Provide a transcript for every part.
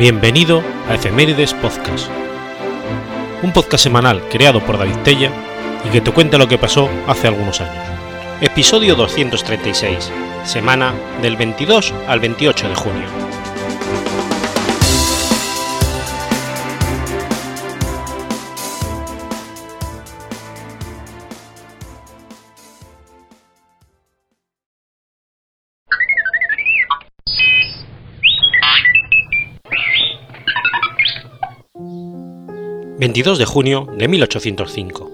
Bienvenido a Efemérides Podcast, un podcast semanal creado por David Tella y que te cuenta lo que pasó hace algunos años. Episodio 236, semana del 22 al 28 de junio. 22 de junio de 1805.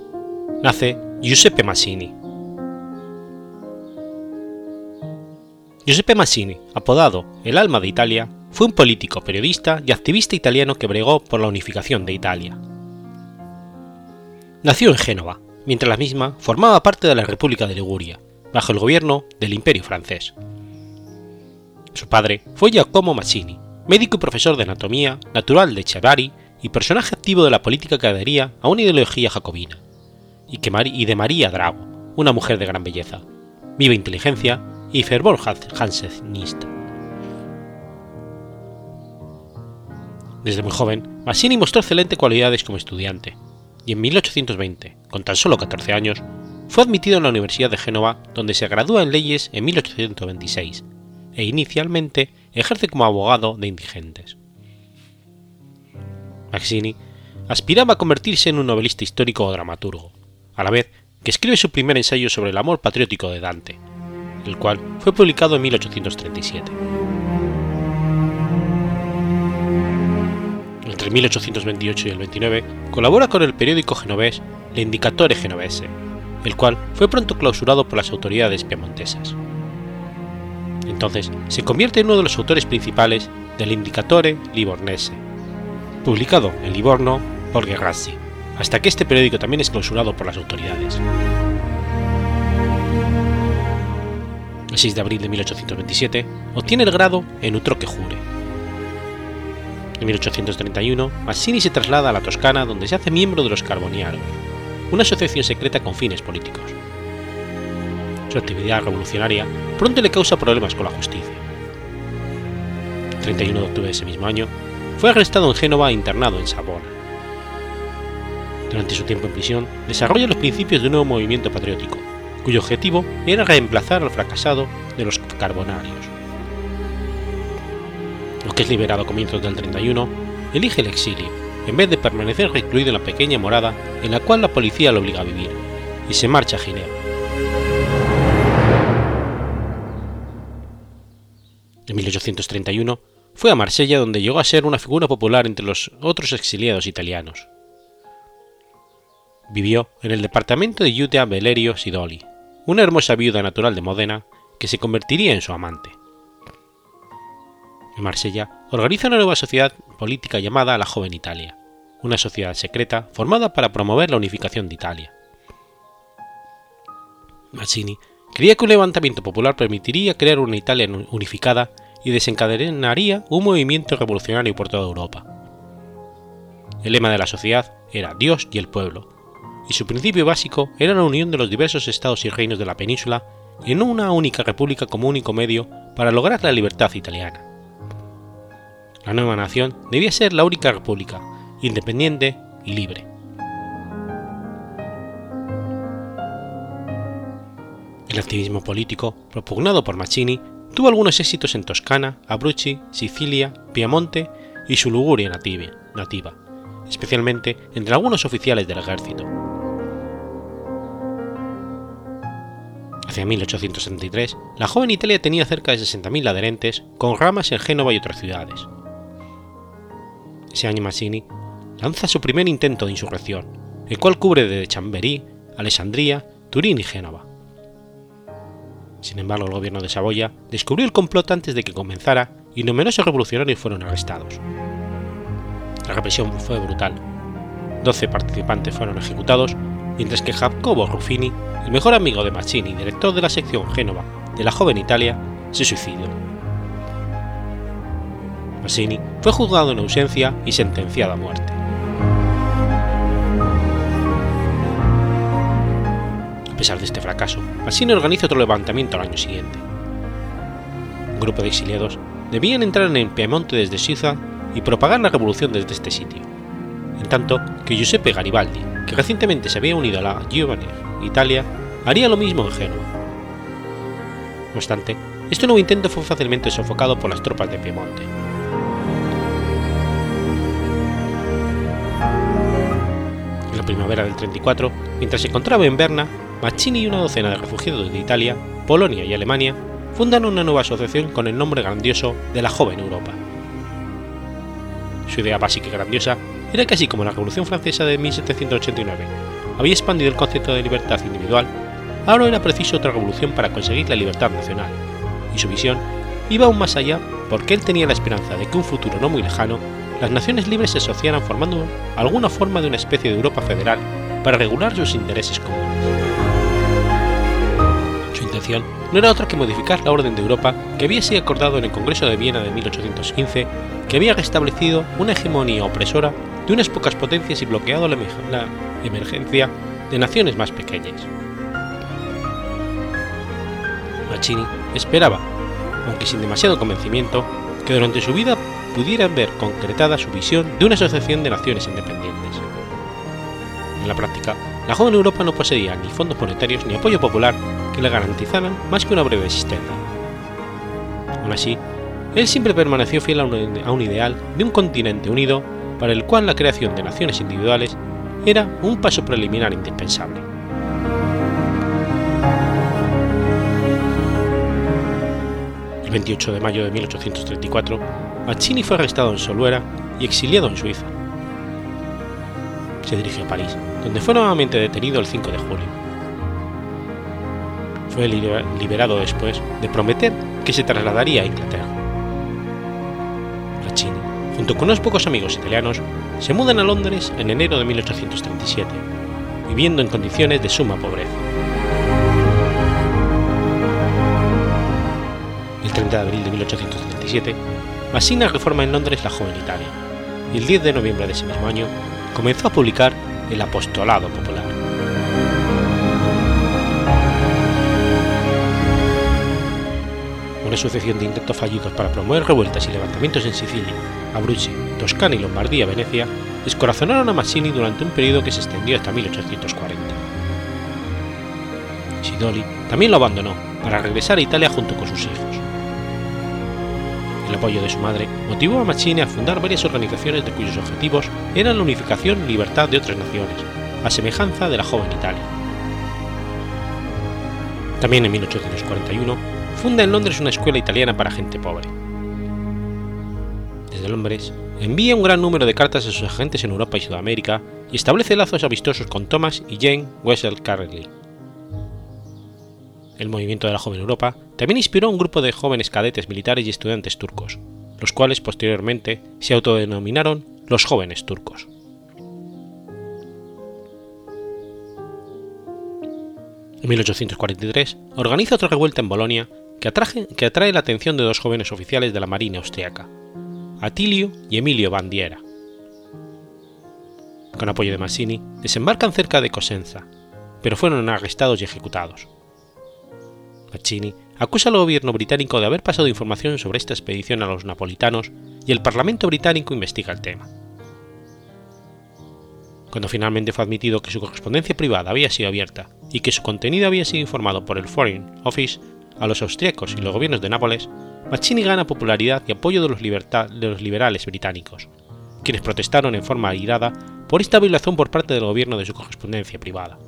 Nace Giuseppe Mazzini. Giuseppe Mazzini, apodado el alma de Italia, fue un político, periodista y activista italiano que bregó por la unificación de Italia. Nació en Génova, mientras la misma formaba parte de la República de Liguria, bajo el gobierno del Imperio francés. Su padre fue Giacomo Mazzini, médico y profesor de anatomía natural de Chiavari y personaje activo de la política que adhería a una ideología jacobina, y, que y de María Drago, una mujer de gran belleza, viva inteligencia y fervor jansenista. Desde muy joven, Massini mostró excelentes cualidades como estudiante, y en 1820, con tan solo 14 años, fue admitido en la Universidad de Génova, donde se gradúa en leyes en 1826, e inicialmente ejerce como abogado de indigentes. Mazzini aspiraba a convertirse en un novelista histórico o dramaturgo, a la vez que escribe su primer ensayo sobre el amor patriótico de Dante, el cual fue publicado en 1837. Entre 1828 y el 29 colabora con el periódico genovés L'Indicatore Genovese, el cual fue pronto clausurado por las autoridades piemontesas. Entonces se convierte en uno de los autores principales del Indicatore Livornese, publicado en Livorno por Guerrazzi, hasta que este periódico también es clausurado por las autoridades. El 6 de abril de 1827 obtiene el grado en Utroque Jure. En 1831, Mazzini se traslada a la Toscana donde se hace miembro de los Carboniaros, una asociación secreta con fines políticos. Su actividad revolucionaria pronto le causa problemas con la justicia. El 31 de octubre de ese mismo año, fue arrestado en Génova e internado en Savona. Durante su tiempo en prisión, desarrolla los principios de un nuevo movimiento patriótico, cuyo objetivo era reemplazar al fracasado de los carbonarios. Lo que es liberado a comienzos del 31, elige el exilio, en vez de permanecer recluido en la pequeña morada en la cual la policía lo obliga a vivir, y se marcha a Ginebra. En 1831 fue a Marsella donde llegó a ser una figura popular entre los otros exiliados italianos. Vivió en el departamento de Iutea Valerio Sidoli, una hermosa viuda natural de Modena que se convertiría en su amante. En Marsella organiza una nueva sociedad política llamada la Joven Italia, una sociedad secreta formada para promover la unificación de Italia. Mazzini creía que un levantamiento popular permitiría crear una Italia unificada y desencadenaría un movimiento revolucionario por toda Europa. El lema de la sociedad era Dios y el pueblo, y su principio básico era la unión de los diversos estados y reinos de la península en una única república como único medio para lograr la libertad italiana. La nueva nación debía ser la única república, independiente y libre. El activismo político, propugnado por Mazzini, Tuvo algunos éxitos en Toscana, Abruzzi, Sicilia, Piamonte y su Liguria nativa, especialmente entre algunos oficiales del ejército. Hacia 1863, la joven Italia tenía cerca de 60.000 adherentes, con ramas en Génova y otras ciudades. Ese año Mazzini lanza su primer intento de insurrección, el cual cubre desde Chamberí, Alessandría, Turín y Génova. Sin embargo, el gobierno de Saboya descubrió el complot antes de que comenzara y numerosos revolucionarios fueron arrestados. La represión fue brutal. 12 participantes fueron ejecutados, mientras que Jacobo Ruffini, el mejor amigo de Mazzini y director de la sección Génova de la joven Italia, se suicidó. Mazzini fue juzgado en ausencia y sentenciado a muerte. A pesar de este fracaso, Mazzini organiza otro levantamiento al año siguiente. Un grupo de exiliados debían entrar en Piemonte desde Suiza y propagar la revolución desde este sitio, en tanto que Giuseppe Garibaldi, que recientemente se había unido a la Giovane Italia, haría lo mismo en Génova. No obstante, este nuevo intento fue fácilmente sofocado por las tropas de Piemonte. En la primavera del 34, mientras se encontraba en Berna, Mazzini y una docena de refugiados de Italia, Polonia y Alemania fundan una nueva asociación con el nombre grandioso de la Joven Europa. Su idea básica y grandiosa era que así como la Revolución Francesa de 1789 había expandido el concepto de libertad individual, ahora era preciso otra revolución para conseguir la libertad nacional, y su visión iba aún más allá porque él tenía la esperanza de que un futuro no muy lejano las naciones libres se asociaran formando alguna forma de una especie de Europa federal para regular sus intereses comunes. No era otra que modificar la orden de Europa que había sido acordado en el Congreso de Viena de 1815, que había restablecido una hegemonía opresora de unas pocas potencias y bloqueado la emergencia de naciones más pequeñas. Mazzini esperaba, aunque sin demasiado convencimiento, que durante su vida pudieran ver concretada su visión de una asociación de naciones independientes. En la práctica, la joven Europa no poseía ni fondos monetarios ni apoyo popular que le garantizaran más que una breve existencia. Aún así, él siempre permaneció fiel a un, ideal de un continente unido para el cual la creación de naciones individuales era un paso preliminar indispensable. El 28 de mayo de 1834, Mazzini fue arrestado en Soluera y exiliado en Suiza. Se dirigió a París, donde fue nuevamente detenido el 5 de julio. Fue liberado después de prometer que se trasladaría a Inglaterra. Mazzini, junto con unos pocos amigos italianos, se mudan a Londres en enero de 1837, viviendo en condiciones de suma pobreza. El 30 de abril de 1837, Massina reforma en Londres la joven Italia, y el 10 de noviembre de ese mismo año comenzó a publicar el Apostolado Popular. Una sucesión de intentos fallidos para promover revueltas y levantamientos en Sicilia, Abruzzi, Toscana y Lombardía, Venecia, descorazonaron a Mazzini durante un periodo que se extendió hasta 1840. Sidoli también lo abandonó para regresar a Italia junto con sus hijos. El apoyo de su madre motivó a Mazzini a fundar varias organizaciones de cuyos objetivos eran la unificación y libertad de otras naciones, a semejanza de la joven Italia. También en 1841 funda en Londres una escuela italiana para gente pobre. Desde Londres envía un gran número de cartas a sus agentes en Europa y Sudamérica y establece lazos amistosos con Thomas y Jane Wessel Carley. El movimiento de la joven Europa también inspiró a un grupo de jóvenes cadetes militares y estudiantes turcos, los cuales posteriormente se autodenominaron los jóvenes turcos. En 1843 organiza otra revuelta en Bolonia que, atrae la atención de dos jóvenes oficiales de la Marina austriaca, Atilio y Emilio Bandiera. Con apoyo de Massini, desembarcan cerca de Cosenza, pero fueron arrestados y ejecutados. Mazzini acusa al gobierno británico de haber pasado información sobre esta expedición a los napolitanos y el Parlamento británico investiga el tema. Cuando finalmente fue admitido que su correspondencia privada había sido abierta y que su contenido había sido informado por el Foreign Office a los austríacos y los gobiernos de Nápoles, Mazzini gana popularidad y apoyo de los, de los liberales británicos, quienes protestaron en forma airada por esta violación por parte del gobierno de su correspondencia privada.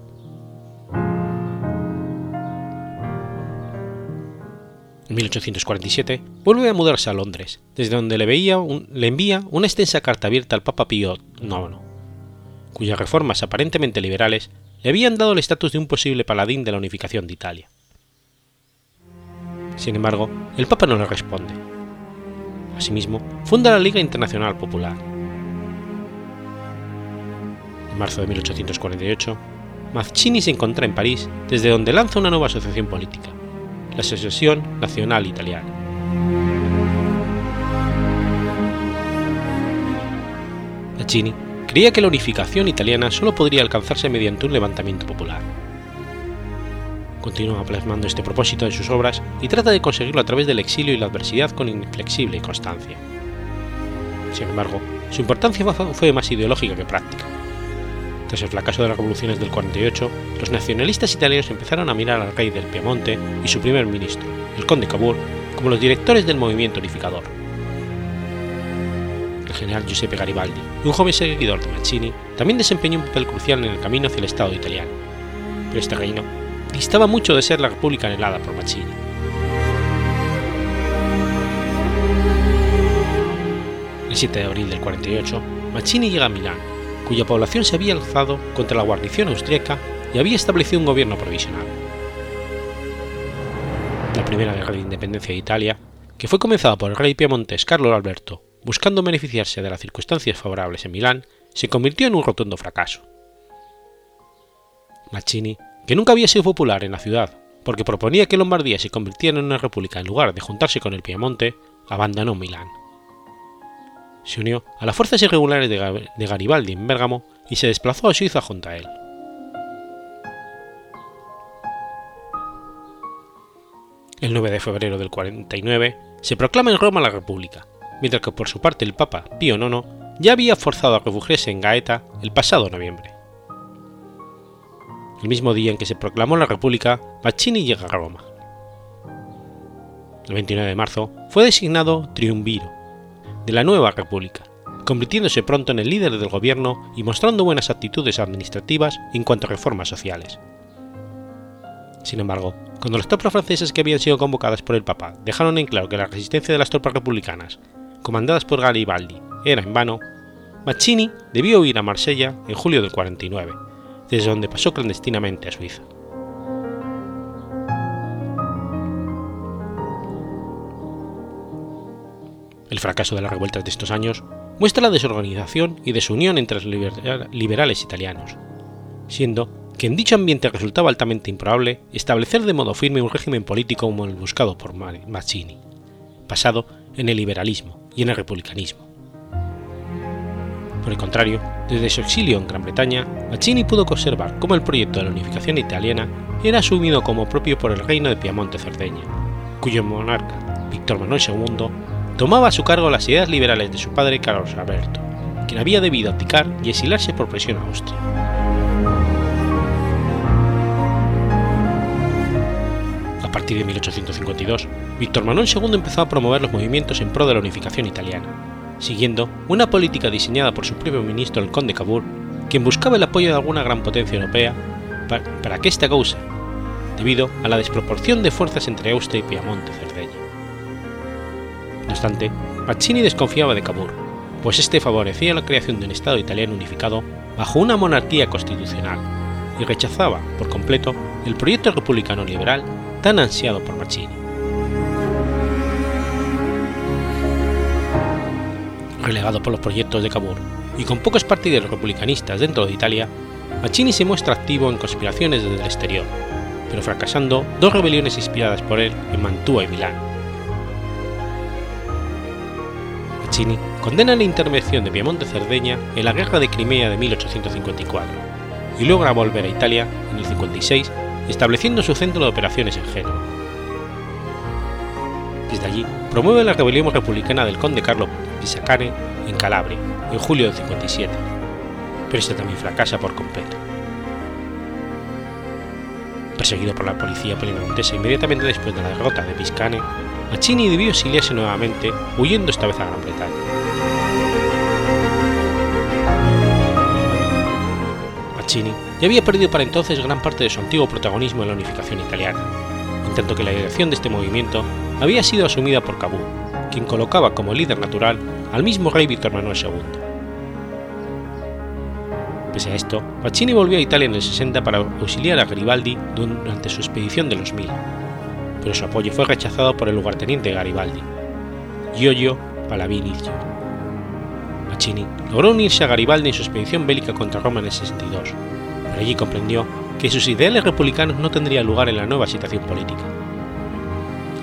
En 1847 vuelve a mudarse a Londres, desde donde le, veía le envía una extensa carta abierta al Papa Pío IX, cuyas reformas aparentemente liberales le habían dado el estatus de un posible paladín de la unificación de Italia. Sin embargo, el Papa no le responde. Asimismo, funda la Liga Internacional Popular. En marzo de 1848, Mazzini se encuentra en París, desde donde lanza una nueva asociación política, la Asociación Nacional Italiana. Mazzini creía que la unificación italiana solo podría alcanzarse mediante un levantamiento popular. Continúa plasmando este propósito en sus obras y trata de conseguirlo a través del exilio y la adversidad con inflexible constancia. Sin embargo, su importancia fue más ideológica que práctica. Tras el fracaso de las revoluciones del 48, los nacionalistas italianos empezaron a mirar al rey del Piemonte y su primer ministro, el conde Cavour, como los directores del movimiento unificador. El general Giuseppe Garibaldi, un joven seguidor de Mazzini, también desempeñó un papel crucial en el camino hacia el Estado italiano, pero este reino distaba mucho de ser la república anhelada por Mazzini. El 7 de abril del 48, Mazzini llega a Milán, cuya población se había alzado contra la guarnición austríaca y había establecido un gobierno provisional. La primera guerra de independencia de Italia, que fue comenzada por el rey piemontés Carlo Alberto, buscando beneficiarse de las circunstancias favorables en Milán, se convirtió en un rotundo fracaso. Que nunca había sido popular en la ciudad porque proponía que Lombardía se convirtiera en una república en lugar de juntarse con el Piemonte, abandonó Milán se unió a las fuerzas irregulares de Garibaldi en Bérgamo y se desplazó a Suiza junto a él. El 9 de febrero del 49 se proclama en Roma la República, mientras que por su parte el Papa Pío IX ya había forzado a refugiarse en Gaeta el pasado noviembre. El mismo día en que se proclamó la República, Mazzini llega a Roma. El 29 de marzo fue designado triunviro, de la nueva república, convirtiéndose pronto en el líder del gobierno y mostrando buenas actitudes administrativas en cuanto a reformas sociales. Sin embargo, cuando las tropas francesas que habían sido convocadas por el Papa dejaron en claro que la resistencia de las tropas republicanas, comandadas por Garibaldi, era en vano, Mazzini debió huir a Marsella en julio del 49, desde donde pasó clandestinamente a Suiza. El fracaso de las revueltas de estos años muestra la desorganización y desunión entre los liberales italianos, siendo que en dicho ambiente resultaba altamente improbable establecer de modo firme un régimen político como el buscado por Mazzini, basado en el liberalismo y en el republicanismo. Por el contrario, desde su exilio en Gran Bretaña, Mazzini pudo observar cómo el proyecto de la unificación italiana era asumido como propio por el reino de Piamonte-Cerdeña, cuyo monarca, Víctor Manuel II, tomaba a su cargo las ideas liberales de su padre Carlos Alberto, quien había debido abdicar y exilarse por presión a Austria. A partir de 1852, Víctor Manuel II empezó a promover los movimientos en pro de la unificación italiana, siguiendo una política diseñada por su propio ministro el conde Cavour, quien buscaba el apoyo de alguna gran potencia europea para, que esta causa, debido a la desproporción de fuerzas entre Austria y Piamonte Cerdeña. No obstante, Mazzini desconfiaba de Cavour, pues este favorecía la creación de un Estado italiano unificado bajo una monarquía constitucional y rechazaba por completo el proyecto republicano liberal tan ansiado por Mazzini. Relegado por los proyectos de Cavour y con pocos partidarios republicanistas dentro de Italia, Mazzini se muestra activo en conspiraciones desde el exterior, pero fracasando dos rebeliones inspiradas por él en Mantua y Milán condena la intervención de Piemonte-Cerdeña en la Guerra de Crimea de 1854 y logra volver a Italia en el 56, estableciendo su centro de operaciones en Génova. Desde allí, promueve la rebelión republicana del conde Carlo Pisacane en Calabria, en julio del 57, pero este también fracasa por completo. Perseguido por la policía piemontesa inmediatamente después de la derrota de Piscane, Mazzini debió exiliarse nuevamente, huyendo esta vez a Gran Bretaña. Mazzini ya había perdido para entonces gran parte de su antiguo protagonismo en la unificación italiana, en tanto que la dirección de este movimiento había sido asumida por Cavour, quien colocaba como líder natural al mismo rey Víctor Manuel II. Pese a esto, Mazzini volvió a Italia en el 60 para auxiliar a Garibaldi durante su expedición de los Mil, pero su apoyo fue rechazado por el lugarteniente Garibaldi, Giorgio Palavinicio. Mazzini logró unirse a Garibaldi en su expedición bélica contra Roma en el 62, pero allí comprendió que sus ideales republicanos no tendrían lugar en la nueva situación política.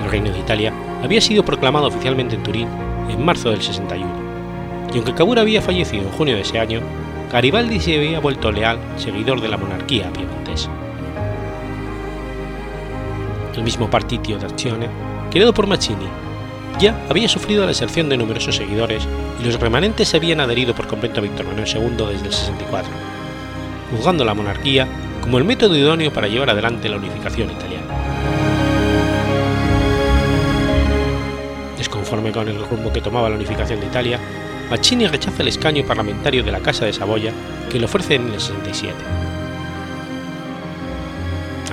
El Reino de Italia había sido proclamado oficialmente en Turín en marzo del 61, y aunque Cavour había fallecido en junio de ese año, Garibaldi se había vuelto leal seguidor de la monarquía piemontesa el mismo Partito d'Azione, creado por Mazzini, ya había sufrido la deserción de numerosos seguidores y los remanentes se habían adherido por completo a Víctor Manuel II desde el 64, juzgando la monarquía como el método idóneo para llevar adelante la unificación italiana. Desconforme con el rumbo que tomaba la unificación de Italia, Mazzini rechaza el escaño parlamentario de la Casa de Saboya que le ofrece en el 67.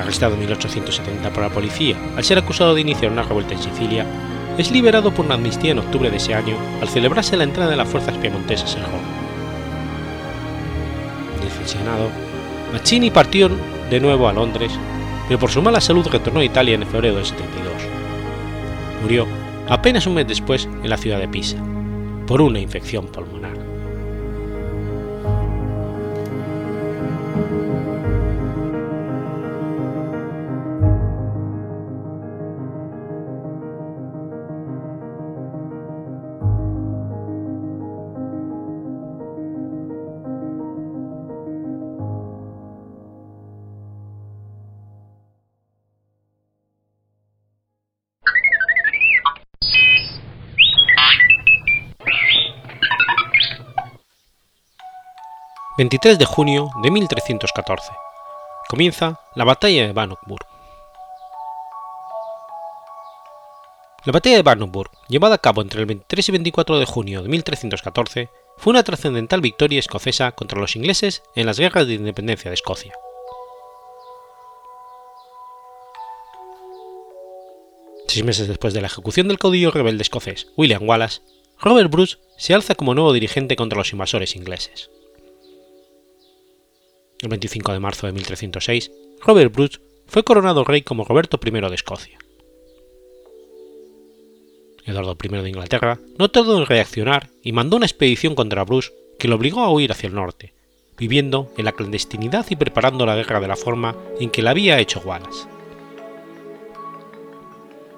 Arrestado en 1870 por la policía al ser acusado de iniciar una revuelta en Sicilia, es liberado por una amnistía en octubre de ese año al celebrarse la entrada de las fuerzas piemontesas en Roma. Decepcionado, Mazzini partió de nuevo a Londres, pero por su mala salud retornó a Italia en febrero del 72. Murió apenas un mes después en la ciudad de Pisa, por una infección pulmonar. 23 de junio de 1314. Comienza la batalla de Bannockburn. La batalla de Bannockburn, llevada a cabo entre el 23 y 24 de junio de 1314, fue una trascendental victoria escocesa contra los ingleses en las guerras de independencia de Escocia. Seis meses después de la ejecución del caudillo rebelde escocés William Wallace, Robert Bruce se alza como nuevo dirigente contra los invasores ingleses. El 25 de marzo de 1306, Robert Bruce fue coronado rey como Roberto I de Escocia. Eduardo I de Inglaterra no tardó en reaccionar y mandó una expedición contra Bruce que lo obligó a huir hacia el norte, viviendo en la clandestinidad y preparando la guerra de la forma en que la había hecho Wallace.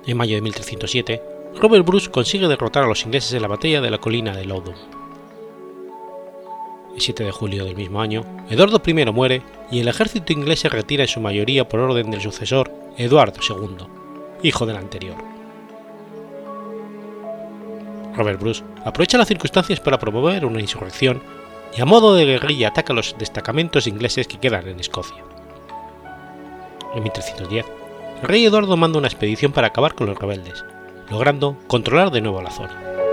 En mayo de 1307, Robert Bruce consigue derrotar a los ingleses en la batalla de la colina de Loudon el 7 de julio del mismo año, Eduardo I muere y el ejército inglés se retira en su mayoría por orden del sucesor Eduardo II, hijo del anterior. Robert Bruce aprovecha las circunstancias para promover una insurrección y a modo de guerrilla ataca los destacamentos ingleses que quedan en Escocia. En 1310, el rey Eduardo manda una expedición para acabar con los rebeldes, logrando controlar de nuevo la zona.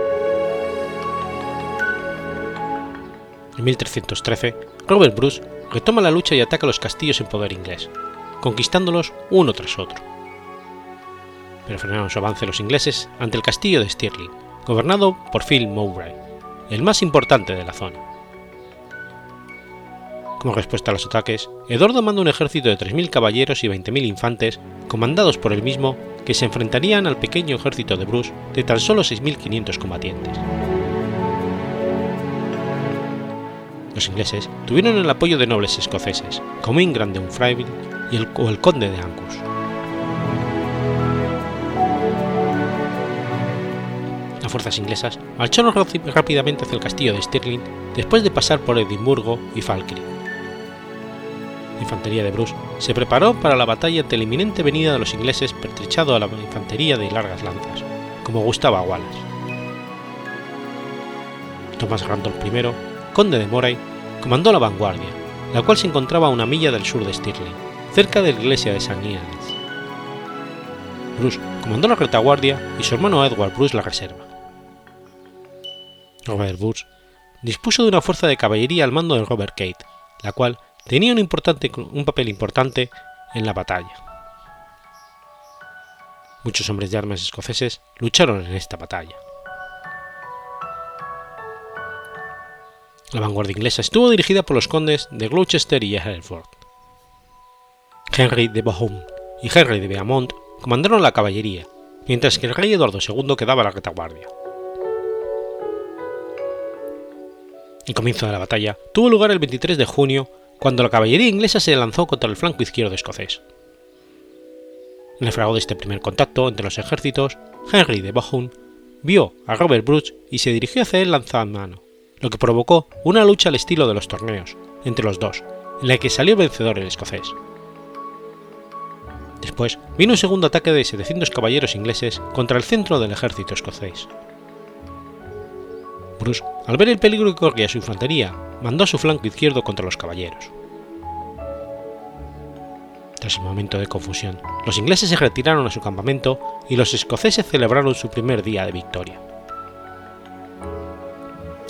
En 1313, Robert Bruce retoma la lucha y ataca los castillos en poder inglés, conquistándolos uno tras otro. Pero frenaron su avance los ingleses ante el castillo de Stirling, gobernado por Phil Mowbray, el más importante de la zona. Como respuesta a los ataques, Eduardo manda un ejército de 3.000 caballeros y 20.000 infantes, comandados por él mismo, que se enfrentarían al pequeño ejército de Bruce de tan solo 6.500 combatientes. Los ingleses tuvieron el apoyo de nobles escoceses, como Ingram de Unfreville y el, o el conde de Angus. Las fuerzas inglesas marcharon rápidamente hacia el castillo de Stirling después de pasar por Edimburgo y Falkirk. La infantería de Bruce se preparó para la batalla ante la inminente venida de los ingleses pertrechado a la infantería de largas lanzas, como gustaba Wallace. Thomas Randolph I conde de Moray, comandó la vanguardia, la cual se encontraba a una milla del sur de Stirling, cerca de la iglesia de St. Ian's. Bruce comandó la retaguardia y su hermano Edward Bruce la reserva. Robert Bruce dispuso de una fuerza de caballería al mando de Robert Kate, la cual tenía un, un papel importante en la batalla. Muchos hombres de armas escoceses lucharon en esta batalla. La vanguardia inglesa estuvo dirigida por los condes de Gloucester y Hereford. Henry de Bohun y Henry de Beaumont comandaron la caballería, mientras que el rey Eduardo II quedaba a la retaguardia. El comienzo de la batalla tuvo lugar el 23 de junio, cuando la caballería inglesa se lanzó contra el flanco izquierdo escocés. En el fragor de este primer contacto entre los ejércitos, Henry de Bohun vio a Robert Bruce y se dirigió hacia él lanzando mano lo que provocó una lucha al estilo de los torneos entre los dos, en la que salió vencedor el escocés. Después vino un segundo ataque de 700 caballeros ingleses contra el centro del ejército escocés. Bruce, al ver el peligro que corría su infantería, mandó a su flanco izquierdo contra los caballeros. Tras el momento de confusión, los ingleses se retiraron a su campamento y los escoceses celebraron su primer día de victoria.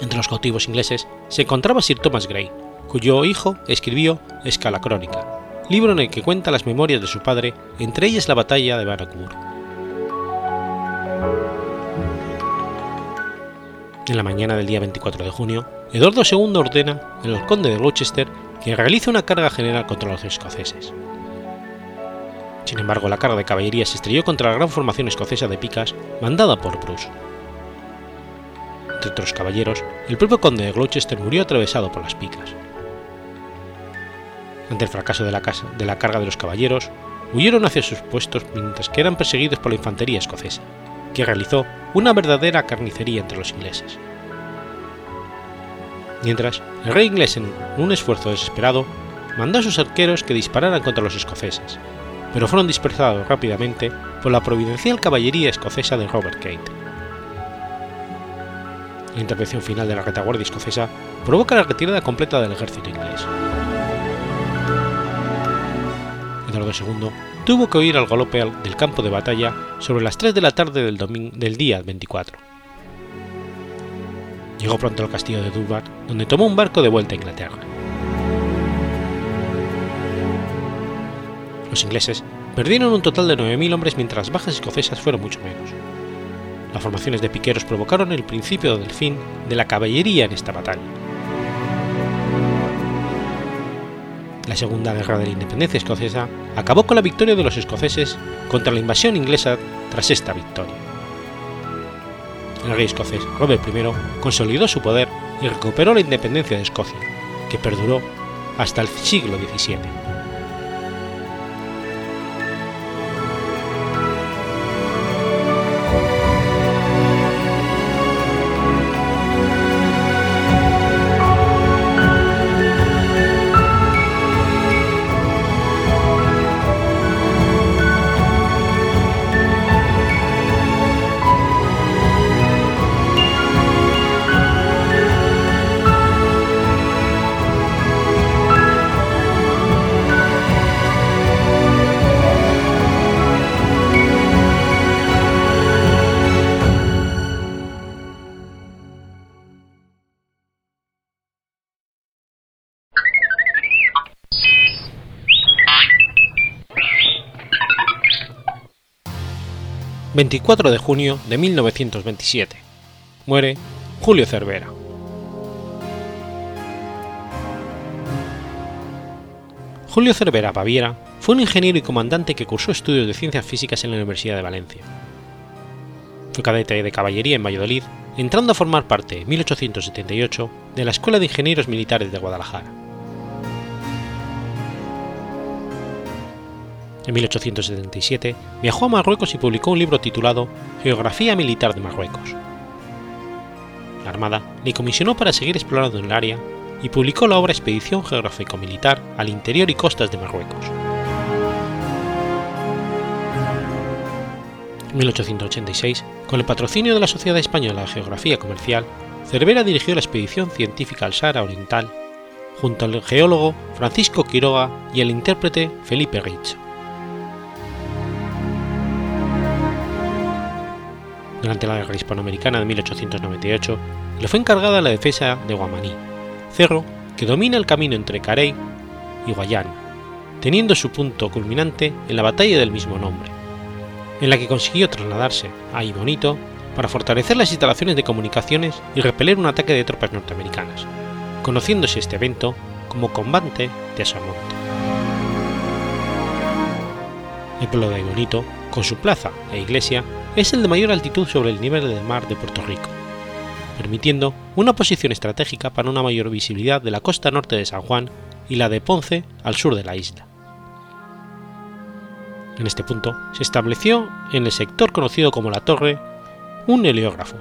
Entre los cautivos ingleses se encontraba Sir Thomas Grey, cuyo hijo escribió Escala Crónica, libro en el que cuenta las memorias de su padre, entre ellas la batalla de Bannockburn. En la mañana del día 24 de junio, Eduardo II ordena al conde de Gloucester que realice una carga general contra los escoceses. Sin embargo, la carga de caballería se estrelló contra la gran formación escocesa de picas mandada por Bruce. Entre otros caballeros, el propio conde de Gloucester murió atravesado por las picas. Ante el fracaso de la, de la carga de los caballeros, huyeron hacia sus puestos mientras que eran perseguidos por la infantería escocesa, que realizó una verdadera carnicería entre los ingleses. Mientras, el rey inglés, en un esfuerzo desesperado, mandó a sus arqueros que dispararan contra los escoceses, pero fueron dispersados rápidamente por la providencial caballería escocesa de Robert Kate. La intervención final de la retaguardia escocesa provoca la retirada completa del ejército inglés. Eduardo II tuvo que huir al galope del campo de batalla sobre las 3 de la tarde del, día 24. Llegó pronto al castillo de Durbar, donde tomó un barco de vuelta a Inglaterra. Los ingleses perdieron un total de 9.000 hombres mientras las bajas escocesas fueron mucho menos. Las formaciones de piqueros provocaron el principio del fin de la caballería en esta batalla. La Segunda Guerra de la Independencia Escocesa acabó con la victoria de los escoceses contra la invasión inglesa tras esta victoria. El rey escocés Robert I consolidó su poder y recuperó la independencia de Escocia, que perduró hasta el siglo XVII. 24 de junio de 1927. Muere Julio Cervera. Julio Cervera Baviera fue un ingeniero y comandante que cursó estudios de ciencias físicas en la Universidad de Valencia. Fue cadete de caballería en Valladolid, entrando a formar parte en 1878 de la Escuela de Ingenieros Militares de Guadalajara. En 1877 viajó a Marruecos y publicó un libro titulado Geografía Militar de Marruecos. La Armada le comisionó para seguir explorando el área y publicó la obra Expedición Geográfico-Militar al interior y costas de Marruecos. En 1886, con el patrocinio de la Sociedad Española de Geografía Comercial, Cervera dirigió la expedición científica al Sahara Oriental junto al geólogo Francisco Quiroga y el intérprete Felipe Rich. Durante la Guerra Hispanoamericana de 1898, le fue encargada la defensa de Guamaní, cerro que domina el camino entre Carey y Guayana, teniendo su punto culminante en la batalla del mismo nombre, en la que consiguió trasladarse a Ibonito para fortalecer las instalaciones de comunicaciones y repeler un ataque de tropas norteamericanas, conociéndose este evento como Combate de Asamonte. El pueblo de Ibonito, con su plaza e iglesia, es el de mayor altitud sobre el nivel del mar de Puerto Rico, permitiendo una posición estratégica para una mayor visibilidad de la costa norte de San Juan y la de Ponce al sur de la isla. En este punto se estableció en el sector conocido como la Torre un heliógrafo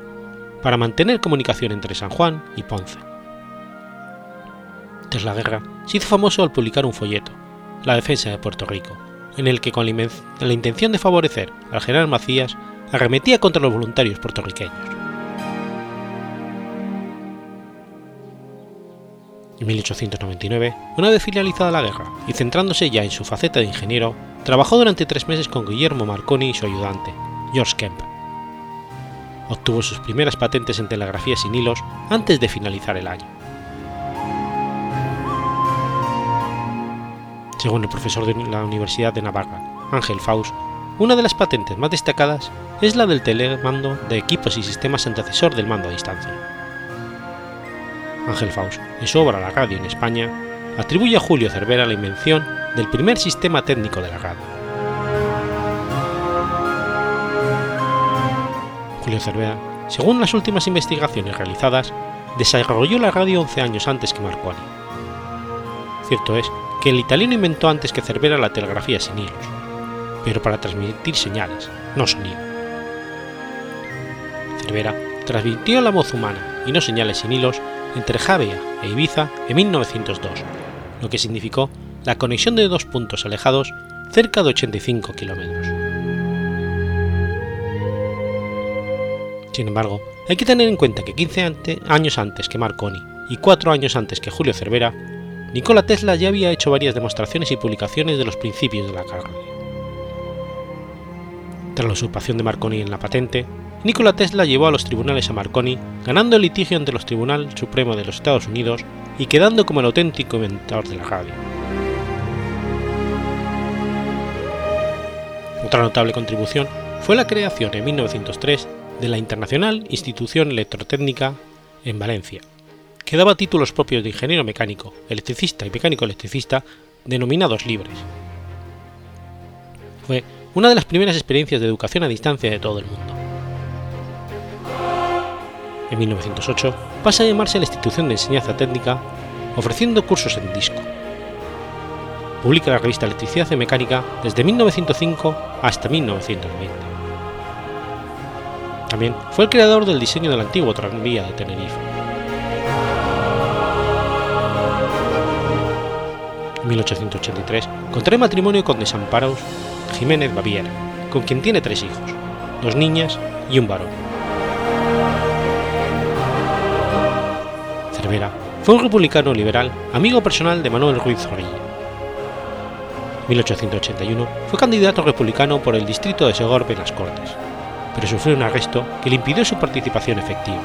para mantener comunicación entre San Juan y Ponce. Tras la guerra, se hizo famoso al publicar un folleto, La defensa de Puerto Rico, en el que con la intención de favorecer al general Macías arremetía contra los voluntarios puertorriqueños. En 1899, una vez finalizada la guerra y centrándose ya en su faceta de ingeniero, trabajó durante tres meses con Guillermo Marconi y su ayudante, George Kemp. Obtuvo sus primeras patentes en telegrafía sin hilos antes de finalizar el año. Según el profesor de la Universidad de Navarra, Ángel Faust, una de las patentes más destacadas es la del telemando de equipos y sistemas antecesor del mando a distancia. Ángel Faust, en su obra La radio en España, atribuye a Julio Cervera la invención del primer sistema técnico de la radio. Julio Cervera, según las últimas investigaciones realizadas, desarrolló la radio 11 años antes que Marconi. Cierto es que el italiano inventó antes que Cervera la telegrafía sin hilos, pero para transmitir señales, no sonido. Cervera transmitió la voz humana y no señales sin hilos entre Javea e Ibiza en 1902, lo que significó la conexión de dos puntos alejados cerca de 85 kilómetros. Sin embargo, hay que tener en cuenta que 15 años antes que Marconi y 4 años antes que Julio Cervera, Nikola Tesla ya había hecho varias demostraciones y publicaciones de los principios de la carga. Tras la usurpación de Marconi en la patente, Nikola Tesla llevó a los tribunales a Marconi, ganando el litigio ante el Tribunal Supremo de los Estados Unidos y quedando como el auténtico inventor de la radio. Otra notable contribución fue la creación en 1903 de la Internacional Institución Electrotécnica en Valencia, que daba títulos propios de ingeniero mecánico, electricista y mecánico electricista denominados libres. Fue una de las primeras experiencias de educación a distancia de todo el mundo. En 1908 pasa a llamarse la Institución de Enseñanza Técnica, ofreciendo cursos en disco. Publica la revista Electricidad y Mecánica desde 1905 hasta 1990. También fue el creador del diseño del antiguo tranvía de Tenerife. En 1883 contrae matrimonio con Desamparaus Jiménez Baviera, con quien tiene tres hijos, dos niñas y un varón. Cervera fue un republicano liberal, amigo personal de Manuel Ruiz Zorrilla. En 1881 fue candidato republicano por el distrito de Segorbe en las Cortes, pero sufrió un arresto que le impidió su participación efectiva.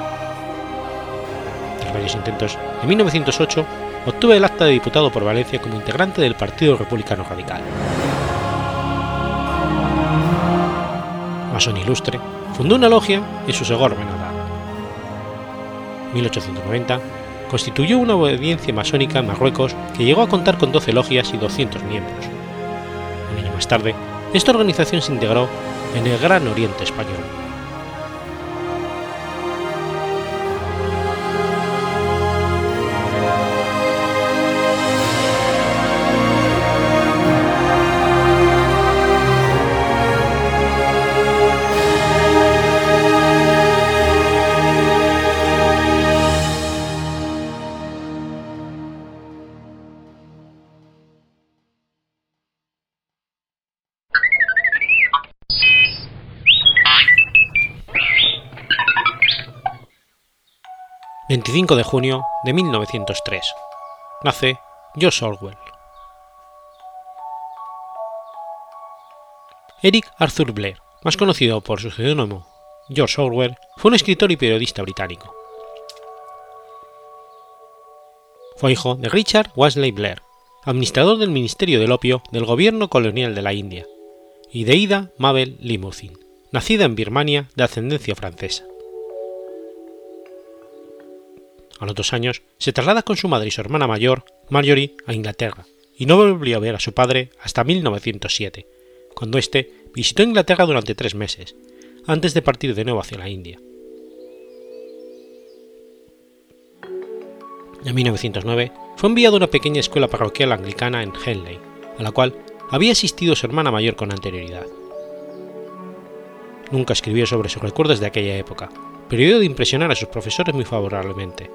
Tras varios intentos, en 1908 obtuvo el acta de diputado por Valencia como integrante del Partido Republicano Radical. Masón ilustre, fundó una logia en su Segorbe natal. En 1890 constituyó una obediencia masónica en Marruecos que llegó a contar con 12 logias y 200 miembros. Un año más tarde, esta organización se integró en el Gran Oriente Español. 25 de junio de 1903. Nace George Orwell. Eric Arthur Blair, más conocido por su seudónimo George Orwell, fue un escritor y periodista británico. Fue hijo de Richard Wesley Blair, administrador del Ministerio del Opio del gobierno colonial de la India, y de Ida Mabel Limousin, nacida en Birmania de ascendencia francesa. A los dos años se traslada con su madre y su hermana mayor, Marjorie, a Inglaterra, y no volvió a ver a su padre hasta 1907, cuando éste visitó Inglaterra durante tres meses, antes de partir de nuevo hacia la India. En 1909 fue enviado a una pequeña escuela parroquial anglicana en Henley, a la cual había asistido su hermana mayor con anterioridad. Nunca escribió sobre sus recuerdos de aquella época, pero dio de impresionar a sus profesores muy favorablemente,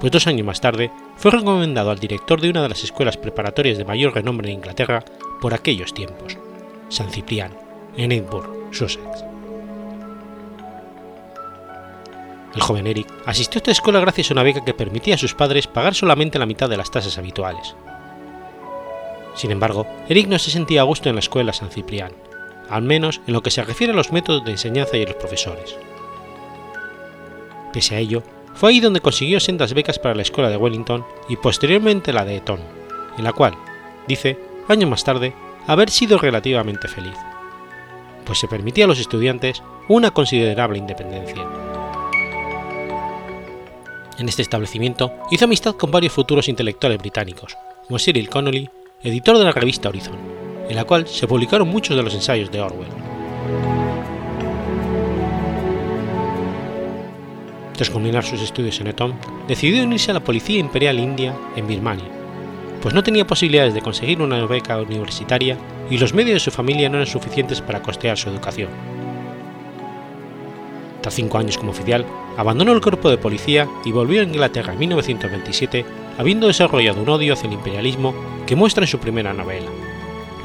pues dos años más tarde fue recomendado al director de una de las escuelas preparatorias de mayor renombre en Inglaterra por aquellos tiempos. San Ciprián, en Edinburgh, Sussex. El joven Eric asistió a esta escuela gracias a una beca que permitía a sus padres pagar solamente la mitad de las tasas habituales. Sin embargo, Eric no se sentía a gusto en la escuela San Ciprián, al menos en lo que se refiere a los métodos de enseñanza y a los profesores. Pese a ello, fue ahí donde consiguió sendas becas para la escuela de Wellington y posteriormente la de Eton, en la cual, dice, años más tarde, haber sido relativamente feliz, pues se permitía a los estudiantes una considerable independencia. En este establecimiento hizo amistad con varios futuros intelectuales británicos, como Cyril Connolly, editor de la revista Horizon, en la cual se publicaron muchos de los ensayos de Orwell. Tras culminar sus estudios en Eton, decidió unirse a la Policía Imperial India en Birmania, pues no tenía posibilidades de conseguir una beca universitaria y los medios de su familia no eran suficientes para costear su educación. Tras cinco años como oficial, abandonó el cuerpo de policía y volvió a Inglaterra en 1927, habiendo desarrollado un odio hacia el imperialismo que muestra en su primera novela,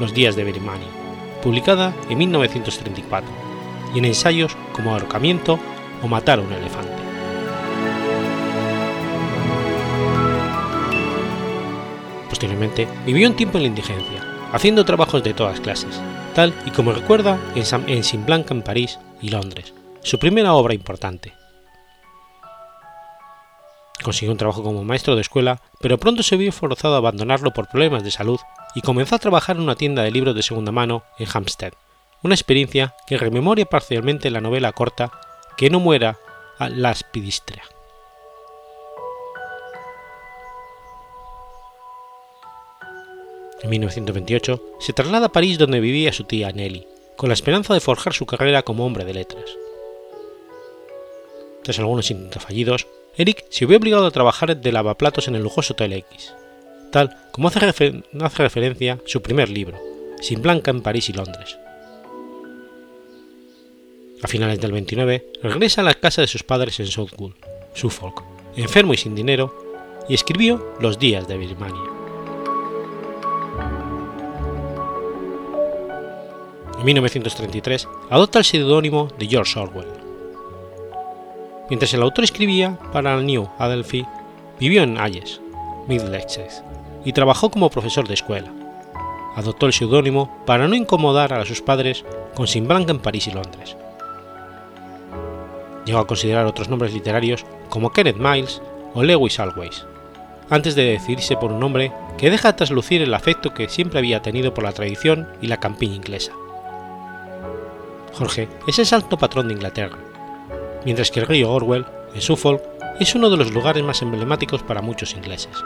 Los días de Birmania, publicada en 1934, y en ensayos como Ahorcamiento o Matar a un elefante. Posteriormente, vivió un tiempo en la indigencia, haciendo trabajos de todas clases, tal y como recuerda en, Saint Blanc en París y Londres, su primera obra importante. Consiguió un trabajo como maestro de escuela, pero pronto se vio forzado a abandonarlo por problemas de salud y comenzó a trabajar en una tienda de libros de segunda mano en Hampstead, una experiencia que rememoria parcialmente la novela corta Que no muera a las Pidistria. En 1928 se traslada a París donde vivía su tía Nelly, con la esperanza de forjar su carrera como hombre de letras. Tras algunos intentos fallidos, Eric se vio obligado a trabajar de lavaplatos en el lujoso Hotel X, tal como hace, hace referencia su primer libro, Sin Blanca en París y Londres. A finales del 29 regresa a la casa de sus padres en Southwood, Suffolk, enfermo y sin dinero, y escribió Los días de Birmania. En 1933 adopta el seudónimo de George Orwell. Mientras el autor escribía para el New Adelphi, vivió en Ayes, Middlesex, y trabajó como profesor de escuela. Adoptó el seudónimo para no incomodar a sus padres con Sin Blanca en París y Londres. Llegó a considerar otros nombres literarios como Kenneth Miles o Lewis Always, antes de decidirse por un nombre que deja traslucir el afecto que siempre había tenido por la tradición y la campiña inglesa. Jorge es el santo patrón de Inglaterra, mientras que el río Orwell, en Suffolk, es uno de los lugares más emblemáticos para muchos ingleses.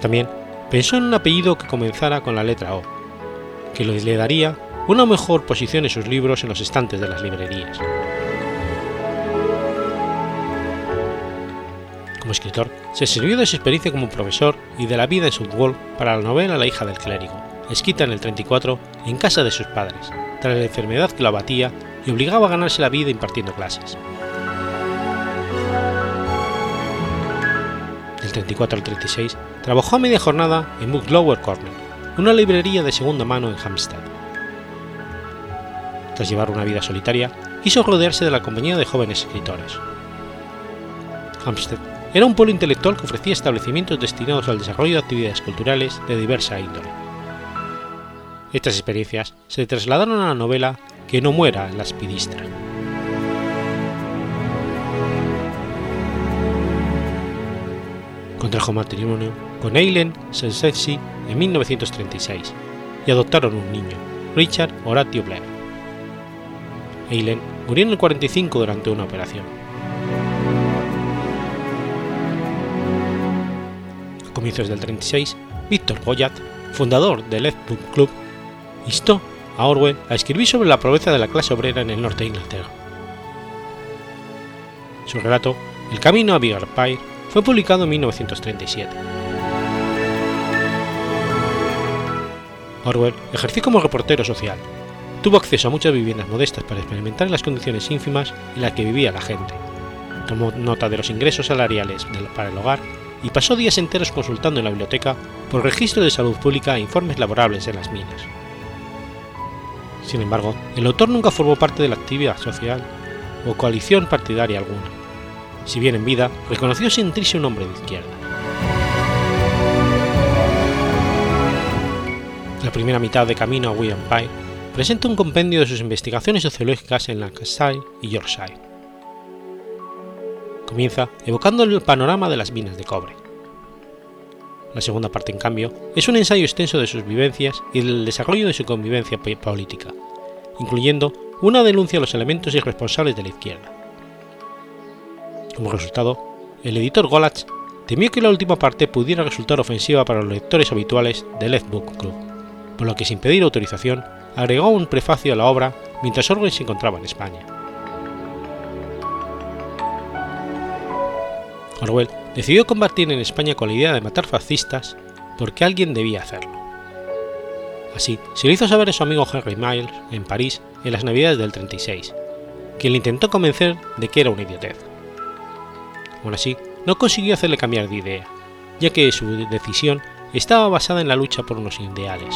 También pensó en un apellido que comenzara con la letra O, que le daría una mejor posición en sus libros en los estantes de las librerías. Como escritor, se sirvió de su experiencia como profesor y de la vida en Southwall para la novela La hija del clérigo, escrita en el 34 en casa de sus padres, tras la enfermedad que lo abatía y obligaba a ganarse la vida impartiendo clases. Del 34 al 36 trabajó a media jornada en Book Lower Corner, una librería de segunda mano en Hampstead. Tras llevar una vida solitaria, quiso rodearse de la compañía de jóvenes escritores. Hampstead era un pueblo intelectual que ofrecía establecimientos destinados al desarrollo de actividades culturales de diversa índole estas experiencias se trasladaron a la novela Que no muera la espidistra. Contrajo matrimonio con Eileen Sensefsi en 1936 y adoptaron un niño, Richard Horatio Blair. Eileen murió en el 45 durante una operación. A comienzos del 36, Víctor Goyat, fundador del Left Book Club, instó a Orwell a escribir sobre la pobreza de la clase obrera en el norte de Inglaterra. Su relato, El camino a Pire, fue publicado en 1937. Orwell ejerció como reportero social. Tuvo acceso a muchas viviendas modestas para experimentar las condiciones ínfimas en las que vivía la gente. Tomó nota de los ingresos salariales para el hogar y pasó días enteros consultando en la biblioteca por registro de salud pública e informes laborables en las minas. Sin embargo, el autor nunca formó parte de la actividad social o coalición partidaria alguna. Si bien en vida, reconoció sentirse un hombre de izquierda. La primera mitad de Camino a William Pye presenta un compendio de sus investigaciones sociológicas en Lancashire y Yorkshire. Comienza evocando el panorama de las minas de cobre. La segunda parte, en cambio, es un ensayo extenso de sus vivencias y del desarrollo de su convivencia política, incluyendo una denuncia a los elementos irresponsables de la izquierda. Como resultado, el editor Golach temió que la última parte pudiera resultar ofensiva para los lectores habituales del Left Book Club, por lo que sin pedir autorización agregó un prefacio a la obra mientras Orwell se encontraba en España. Orwell decidió combatir en España con la idea de matar fascistas porque alguien debía hacerlo. Así, se lo hizo saber a su amigo Henry Miles en París en las Navidades del 36, quien le intentó convencer de que era una idiotez. Aún así, no consiguió hacerle cambiar de idea, ya que su decisión estaba basada en la lucha por unos ideales.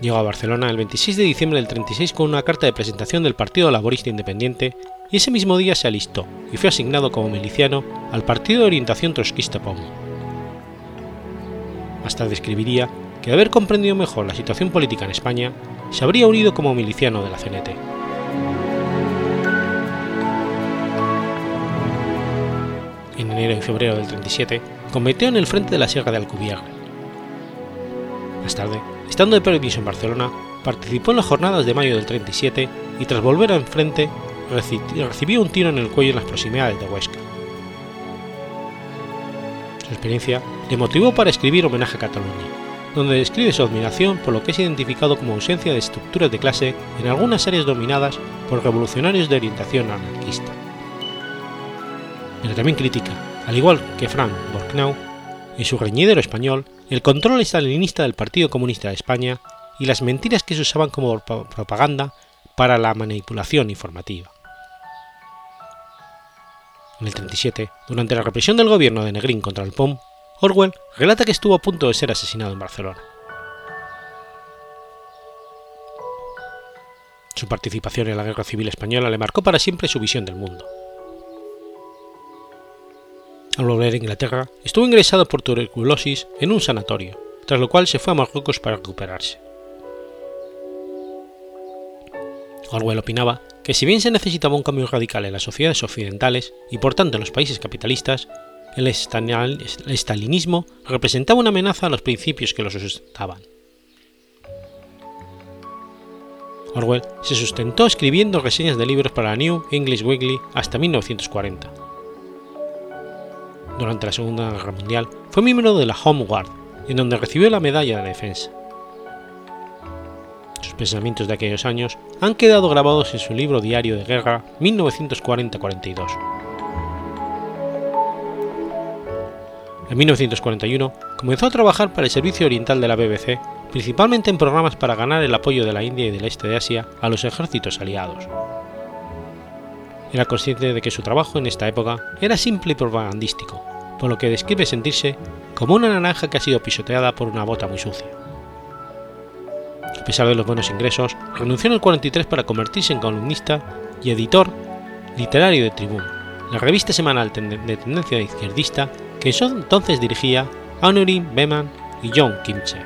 Llegó a Barcelona el 26 de diciembre del 36 con una carta de presentación del Partido Laborista Independiente y ese mismo día se alistó y fue asignado como miliciano al Partido de Orientación Trotskista POM. Más tarde escribiría que de haber comprendido mejor la situación política en España, se habría unido como miliciano de la CNT. En enero y febrero del 37, combatió en el frente de la Sierra de Alcubierre. Más tarde, estando de permiso en Barcelona, participó en las jornadas de mayo del 37 y tras volver al frente recibió un tiro en el cuello en las proximidades de Huesca. Su experiencia le motivó para escribir Homenaje a Cataluña, donde describe su admiración por lo que es identificado como ausencia de estructuras de clase en algunas áreas dominadas por revolucionarios de orientación anarquista. Pero también critica, al igual que Frank Borknau, en su reñidero español, el control estalinista del Partido Comunista de España y las mentiras que se usaban como propaganda para la manipulación informativa. En el 37, durante la represión del gobierno de Negrín contra el POM, Orwell relata que estuvo a punto de ser asesinado en Barcelona. Su participación en la Guerra Civil Española le marcó para siempre su visión del mundo. Al volver a Inglaterra, estuvo ingresado por tuberculosis en un sanatorio, tras lo cual se fue a Marruecos para recuperarse. Orwell opinaba que si bien se necesitaba un cambio radical en las sociedades occidentales y por tanto en los países capitalistas, el estalinismo representaba una amenaza a los principios que lo sustentaban. Orwell se sustentó escribiendo reseñas de libros para la New English Weekly hasta 1940. Durante la Segunda Guerra Mundial fue miembro de la Home Guard, en donde recibió la Medalla de Defensa. Pensamientos de aquellos años han quedado grabados en su libro diario de guerra 1940-42. En 1941 comenzó a trabajar para el Servicio Oriental de la BBC, principalmente en programas para ganar el apoyo de la India y del este de Asia a los ejércitos aliados. Era consciente de que su trabajo en esta época era simple y propagandístico, por lo que describe sentirse como una naranja que ha sido pisoteada por una bota muy sucia. A pesar de los buenos ingresos, renunció en el 43 para convertirse en columnista y editor literario de Tribune, la revista semanal de tendencia izquierdista que entonces dirigía Honorine Beman y John Kimche.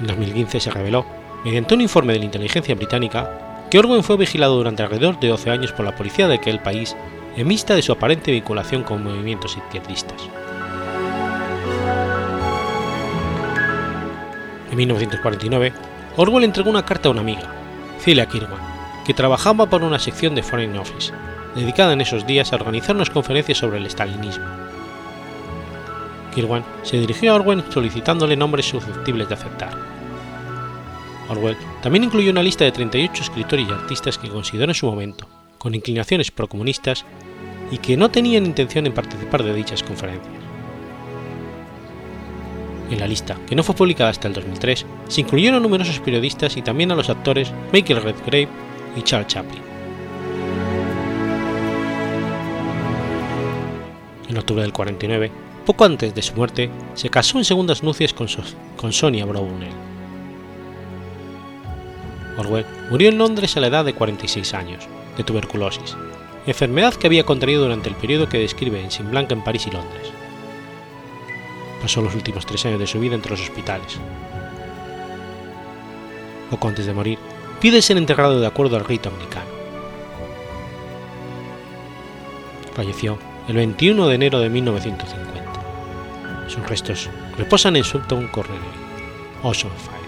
En 2015 se reveló, mediante un informe de la inteligencia británica, que Orwell fue vigilado durante alrededor de 12 años por la policía de aquel país en vista de su aparente vinculación con movimientos izquierdistas. En 1949, Orwell entregó una carta a una amiga, Celia Kirwan, que trabajaba por una sección de Foreign Office, dedicada en esos días a organizar unas conferencias sobre el estalinismo. Kirwan se dirigió a Orwell solicitándole nombres susceptibles de aceptar. Orwell también incluyó una lista de 38 escritores y artistas que consideró en su momento, con inclinaciones procomunistas, y que no tenían intención en participar de dichas conferencias. En la lista, que no fue publicada hasta el 2003, se incluyeron numerosos periodistas y también a los actores Michael Redgrave y Charles Chaplin. En octubre del 49, poco antes de su muerte, se casó en segundas nupcias con, con Sonia Brownell. Orwell murió en Londres a la edad de 46 años, de tuberculosis, enfermedad que había contraído durante el periodo que describe en Sin Blanca en París y Londres. Pasó los últimos tres años de su vida entre los hospitales. Poco antes de morir, pide ser enterrado de acuerdo al rito anglicano. Falleció el 21 de enero de 1950. Sus restos reposan en Sultan Corner, Oceanfire.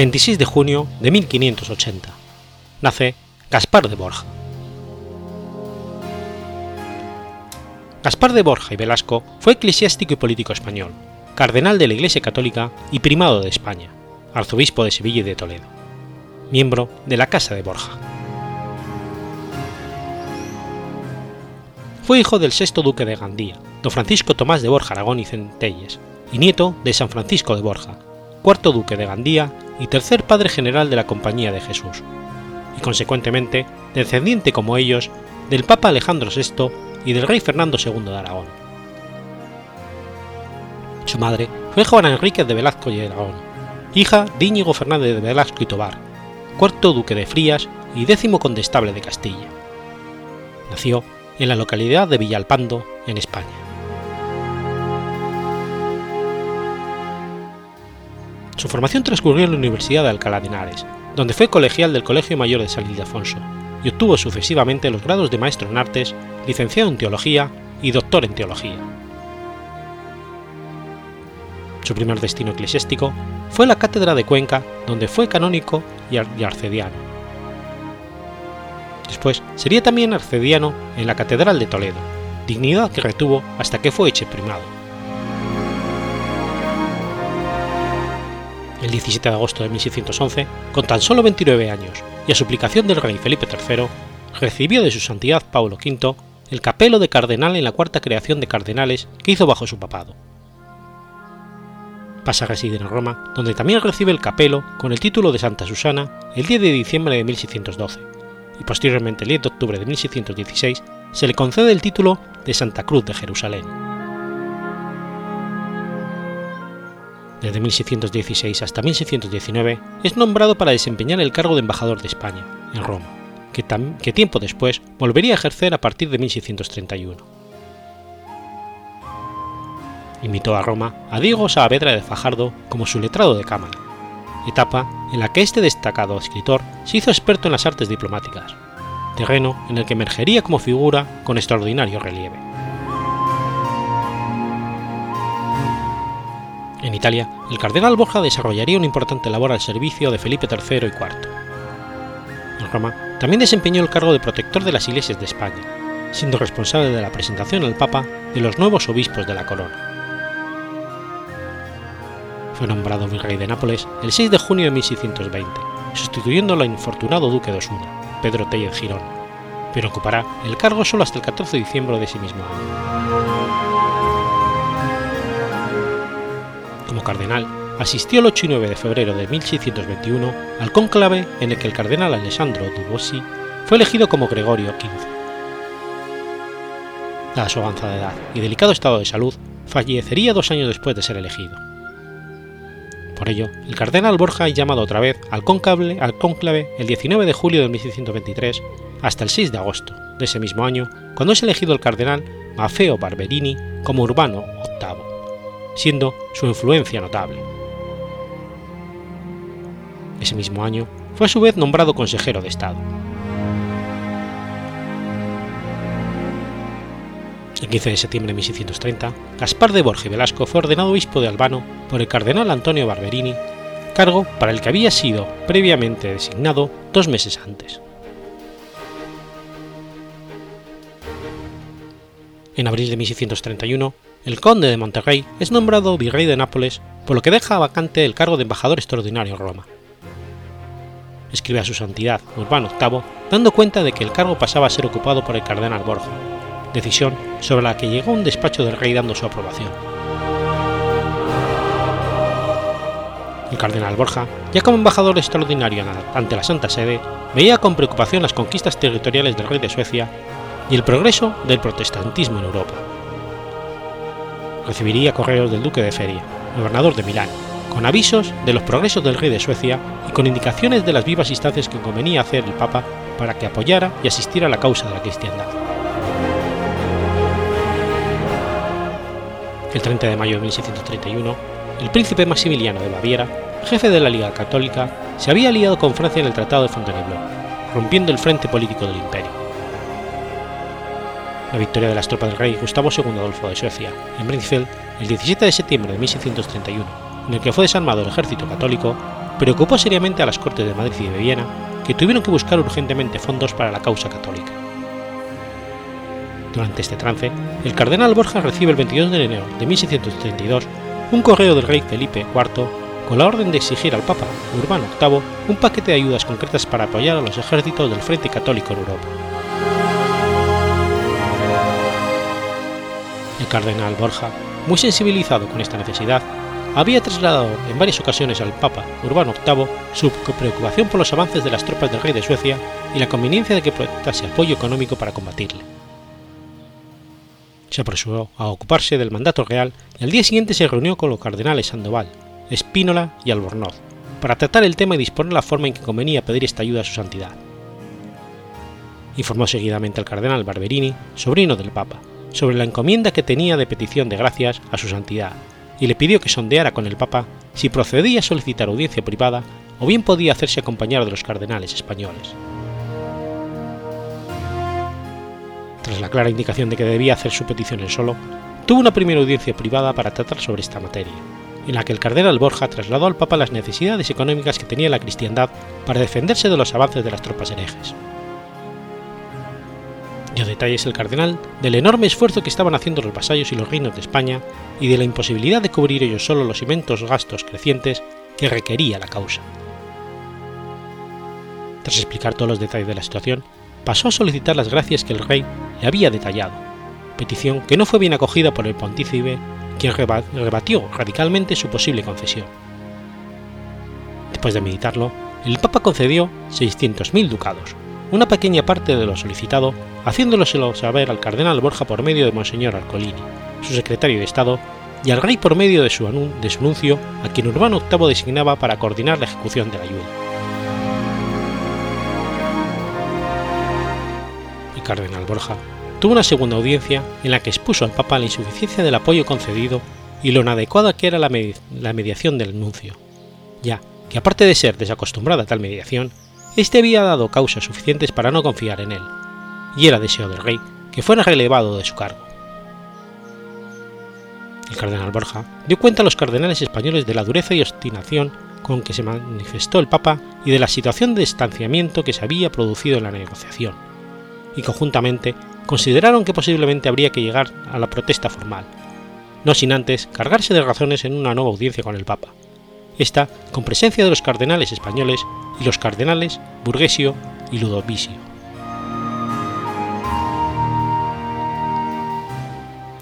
26 de junio de 1580. Nace Gaspar de Borja. Gaspar de Borja y Velasco fue eclesiástico y político español, cardenal de la Iglesia Católica y primado de España, arzobispo de Sevilla y de Toledo, miembro de la Casa de Borja. Fue hijo del sexto duque de Gandía, don Francisco Tomás de Borja Aragón y Centelles, y nieto de San Francisco de Borja, cuarto duque de Gandía y tercer padre general de la Compañía de Jesús, y consecuentemente descendiente como ellos del Papa Alejandro VI y del rey Fernando II de Aragón. Su madre fue Juana Enríquez de Velasco y de Aragón, hija de Íñigo Fernández de Velasco y Tobar, cuarto duque de Frías y décimo condestable de Castilla. Nació en la localidad de Villalpando, en España. Su formación transcurrió en la Universidad de Alcalá de Henares, donde fue colegial del Colegio Mayor de San Ildefonso, y obtuvo sucesivamente los grados de maestro en artes, licenciado en teología y doctor en teología. Su primer destino eclesiástico fue la cátedra de Cuenca, donde fue canónico y arcediano. Después sería también arcediano en la Catedral de Toledo, dignidad que retuvo hasta que fue hecho primado. El 17 de agosto de 1611, con tan solo 29 años y a suplicación del rey Felipe III, recibió de su santidad Pablo V el capelo de cardenal en la cuarta creación de cardenales que hizo bajo su papado. Pasa a residir en Roma, donde también recibe el capelo con el título de Santa Susana el 10 de diciembre de 1612, y posteriormente el 10 de octubre de 1616 se le concede el título de Santa Cruz de Jerusalén. Desde 1616 hasta 1619, es nombrado para desempeñar el cargo de embajador de España, en Roma, que, tiempo después volvería a ejercer a partir de 1631. Invitó a Roma a Diego Saavedra de Fajardo como su letrado de cámara, etapa en la que este destacado escritor se hizo experto en las artes diplomáticas, terreno en el que emergería como figura con extraordinario relieve. En Italia, el cardenal Borja desarrollaría una importante labor al servicio de Felipe III y IV. En Roma, también desempeñó el cargo de protector de las iglesias de España, siendo responsable de la presentación al Papa de los nuevos obispos de la corona. Fue nombrado virrey de Nápoles el 6 de junio de 1620, sustituyendo al infortunado duque de Osuna, Pedro Tellez Girón, pero ocupará el cargo solo hasta el 14 de diciembre de ese mismo año. Cardenal, asistió el 8 y 9 de febrero de 1621 al cónclave en el que el cardenal Alessandro Dubosi fue elegido como Gregorio XV. Dada su avanzada edad y delicado estado de salud, fallecería dos años después de ser elegido. Por ello, el cardenal Borja es llamado otra vez al cónclave, al el 19 de julio de 1623 hasta el 6 de agosto de ese mismo año, cuando es elegido el cardenal Maffeo Barberini como urbano VIII siendo su influencia notable. Ese mismo año fue a su vez nombrado consejero de Estado. El 15 de septiembre de 1630, Gaspar de Borja Velasco fue ordenado obispo de Albano por el cardenal Antonio Barberini, cargo para el que había sido previamente designado dos meses antes. En abril de 1631, el conde de Monterrey es nombrado virrey de Nápoles, por lo que deja vacante el cargo de embajador extraordinario en Roma. Escribe a su santidad Urbano VIII dando cuenta de que el cargo pasaba a ser ocupado por el cardenal Borja, decisión sobre la que llegó un despacho del rey dando su aprobación. El cardenal Borja, ya como embajador extraordinario ante la Santa Sede, veía con preocupación las conquistas territoriales del rey de Suecia y el progreso del protestantismo en Europa. Recibiría correos del duque de Feria, gobernador de Milán, con avisos de los progresos del rey de Suecia y con indicaciones de las vivas instancias que convenía hacer el Papa para que apoyara y asistiera a la causa de la cristiandad. El 30 de mayo de 1631, el príncipe Maximiliano de Baviera, jefe de la Liga Católica, se había aliado con Francia en el Tratado de Fontainebleau, rompiendo el frente político del imperio. La victoria de las tropas del rey Gustavo II Adolfo de Suecia en Brinfeld el 17 de septiembre de 1631, en el que fue desarmado el ejército católico, preocupó seriamente a las cortes de Madrid y de Viena, que tuvieron que buscar urgentemente fondos para la causa católica. Durante este trance, el cardenal Borja recibe el 22 de enero de 1632 un correo del rey Felipe IV con la orden de exigir al Papa Urbano VIII un paquete de ayudas concretas para apoyar a los ejércitos del Frente Católico en Europa. El cardenal Borja, muy sensibilizado con esta necesidad, había trasladado en varias ocasiones al Papa Urbano VIII su preocupación por los avances de las tropas del rey de Suecia y la conveniencia de que prestase apoyo económico para combatirle. Se apresuró a ocuparse del mandato real y al día siguiente se reunió con los cardenales Sandoval, Espínola y Albornoz para tratar el tema y disponer la forma en que convenía pedir esta ayuda a su santidad. Informó seguidamente al cardenal Barberini, sobrino del Papa, sobre la encomienda que tenía de petición de gracias a su santidad y le pidió que sondeara con el Papa si procedía a solicitar audiencia privada o bien podía hacerse acompañar de los cardenales españoles. Tras la clara indicación de que debía hacer su petición él solo, tuvo una primera audiencia privada para tratar sobre esta materia, en la que el cardenal Borja trasladó al Papa las necesidades económicas que tenía la cristiandad para defenderse de los avances de las tropas herejes. Dio detalles el cardenal del enorme esfuerzo que estaban haciendo los vasallos y los reinos de España y de la imposibilidad de cubrir ellos solo los inmensos gastos crecientes que requería la causa. Tras explicar todos los detalles de la situación, pasó a solicitar las gracias que el rey le había detallado, petición que no fue bien acogida por el pontífice quien rebatió radicalmente su posible concesión. Después de meditarlo, el Papa concedió 600.000 ducados, una pequeña parte de lo solicitado, haciéndoloselo saber al cardenal Borja por medio de Monseñor Arcolini, su secretario de Estado, y al rey por medio de su, anuncio, a quien Urbano VIII designaba para coordinar la ejecución de la ayuda. El cardenal Borja tuvo una segunda audiencia en la que expuso al Papa la insuficiencia del apoyo concedido y lo inadecuada que era la, mediación del anuncio, ya que aparte de ser desacostumbrada a tal mediación, éste había dado causas suficientes para no confiar en él, y era deseo del rey que fuera relevado de su cargo. El cardenal Borja dio cuenta a los cardenales españoles de la dureza y obstinación con que se manifestó el Papa y de la situación de distanciamiento que se había producido en la negociación, y conjuntamente consideraron que posiblemente habría que llegar a la protesta formal, no sin antes cargarse de razones en una nueva audiencia con el Papa, esta con presencia de los cardenales españoles y los cardenales Burgesio y Ludovicio.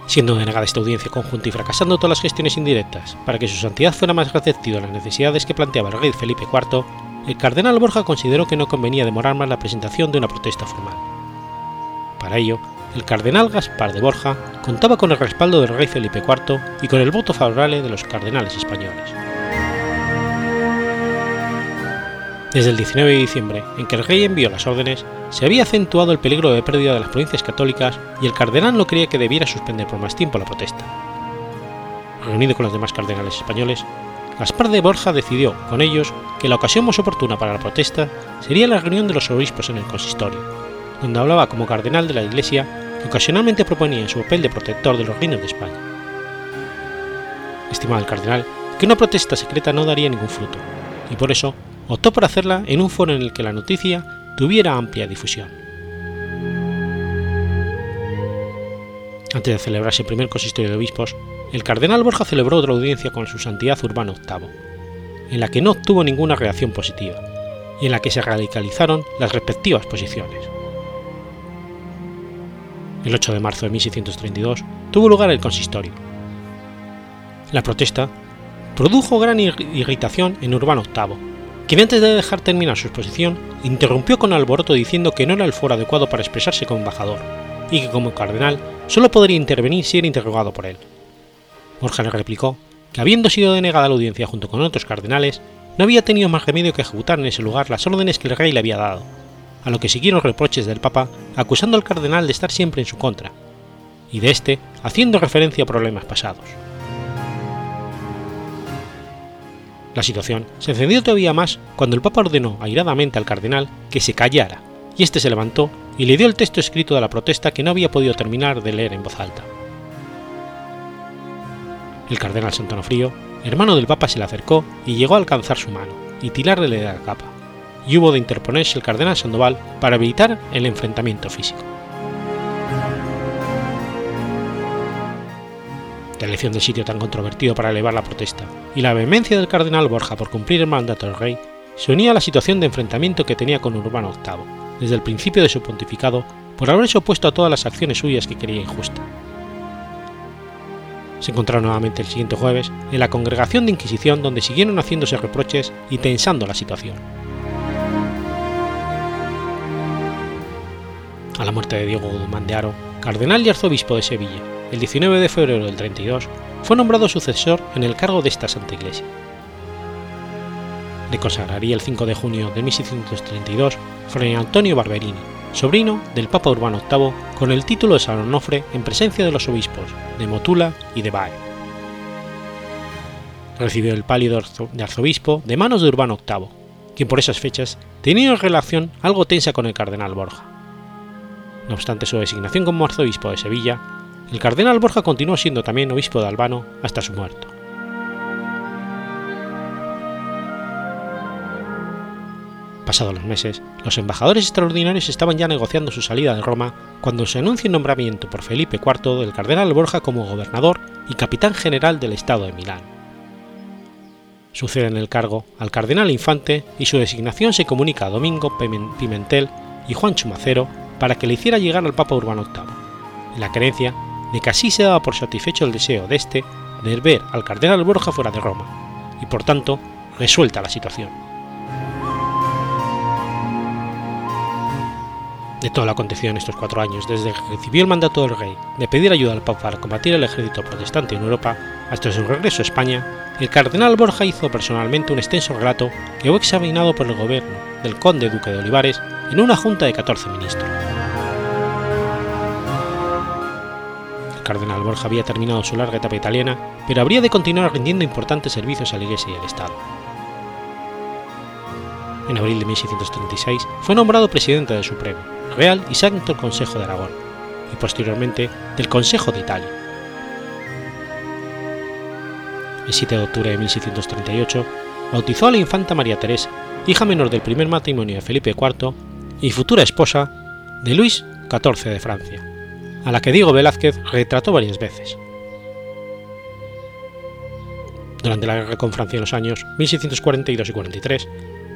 Siendo denegada esta audiencia conjunta y fracasando todas las gestiones indirectas para que su santidad fuera más receptivo a las necesidades que planteaba el rey Felipe IV, el cardenal Borja consideró que no convenía demorar más la presentación de una protesta formal. Para ello, el cardenal Gaspar de Borja contaba con el respaldo del rey Felipe IV y con el voto favorable de los cardenales españoles. Desde el 19 de diciembre, en que el rey envió las órdenes, se había acentuado el peligro de pérdida de las provincias católicas y el cardenal no creía que debiera suspender por más tiempo la protesta. Reunido con los demás cardenales españoles, Gaspar de Borja decidió, con ellos, que la ocasión más oportuna para la protesta sería la reunión de los obispos en el consistorio, donde hablaba como cardenal de la Iglesia que ocasionalmente proponía su papel de protector de los reinos de España. Estimaba el cardenal que una protesta secreta no daría ningún fruto, y por eso optó por hacerla en un foro en el que la noticia tuviera amplia difusión. Antes de celebrarse el primer consistorio de obispos, el cardenal Borja celebró otra audiencia con su santidad Urbano VIII, en la que no obtuvo ninguna reacción positiva, y en la que se radicalizaron las respectivas posiciones. El 8 de marzo de 1632 tuvo lugar el consistorio. La protesta produjo gran irritación en Urbano VIII, quien antes de dejar terminar su exposición interrumpió con alboroto diciendo que no era el foro adecuado para expresarse como embajador y que como cardenal solo podría intervenir si era interrogado por él. Borja le replicó que habiendo sido denegada la audiencia junto con otros cardenales, no había tenido más remedio que ejecutar en ese lugar las órdenes que el rey le había dado, a lo que siguieron reproches del Papa acusando al cardenal de estar siempre en su contra, y de éste haciendo referencia a problemas pasados. La situación se encendió todavía más cuando el Papa ordenó airadamente al cardenal que se callara, y éste se levantó y le dio el texto escrito de la protesta que no había podido terminar de leer en voz alta. El cardenal Santonofrío, hermano del Papa, se le acercó y llegó a alcanzar su mano y tirarle de la capa, y hubo de interponerse el cardenal Sandoval para evitar el enfrentamiento físico. La elección del sitio tan controvertido para elevar la protesta y la vehemencia del cardenal Borja por cumplir el mandato del rey se unía a la situación de enfrentamiento que tenía con Urbano VIII desde el principio de su pontificado por haberse opuesto a todas las acciones suyas que quería injusta. Se encontraron nuevamente el siguiente jueves en la congregación de Inquisición donde siguieron haciéndose reproches y tensando la situación. A la muerte de Diego Guzmán de Aro, cardenal y arzobispo de Sevilla, el 19 de febrero del 32, fue nombrado sucesor en el cargo de esta Santa Iglesia. Le consagraría el 5 de junio de 1632 Fray Antonio Barberini, sobrino del Papa Urbano VIII, con el título de San Onofre en presencia de los obispos de Motula y de Bae. Recibió el pálido de arzobispo de manos de Urbano VIII, quien por esas fechas tenía una relación algo tensa con el cardenal Borja. No obstante su designación como arzobispo de Sevilla, el cardenal Borja continuó siendo también obispo de Albano hasta su muerte. Pasados los meses, los embajadores extraordinarios estaban ya negociando su salida de Roma cuando se anuncia el nombramiento por Felipe IV del cardenal Borja como gobernador y capitán general del estado de Milán. Sucede en el cargo al cardenal Infante y su designación se comunica a Domingo Pimentel y Juan Chumacero para que le hiciera llegar al Papa Urbano VIII, la creencia de que así se daba por satisfecho el deseo de este de ver al cardenal Borja fuera de Roma, y por tanto resuelta la situación. de todo lo acontecido en estos cuatro años, desde que recibió el mandato del rey de pedir ayuda al Papa para combatir el ejército protestante en Europa hasta su regreso a España, el cardenal Borja hizo personalmente un extenso relato que fue examinado por el gobierno del conde duque de Olivares en una junta de 14 ministros. Cardenal Borja había terminado su larga etapa italiana, pero habría de continuar rindiendo importantes servicios a la Iglesia y al Estado en abril de 1636 fue nombrado presidente del Supremo, Real y Santo Consejo de Aragón, y posteriormente del Consejo de Italia. El 7 de octubre de 1638 bautizó a la infanta María Teresa, hija menor del primer matrimonio de Felipe IV y futura esposa de Luis XIV de Francia, a la que Diego Velázquez retrató varias veces. Durante la guerra con Francia en los años 1642 y 43,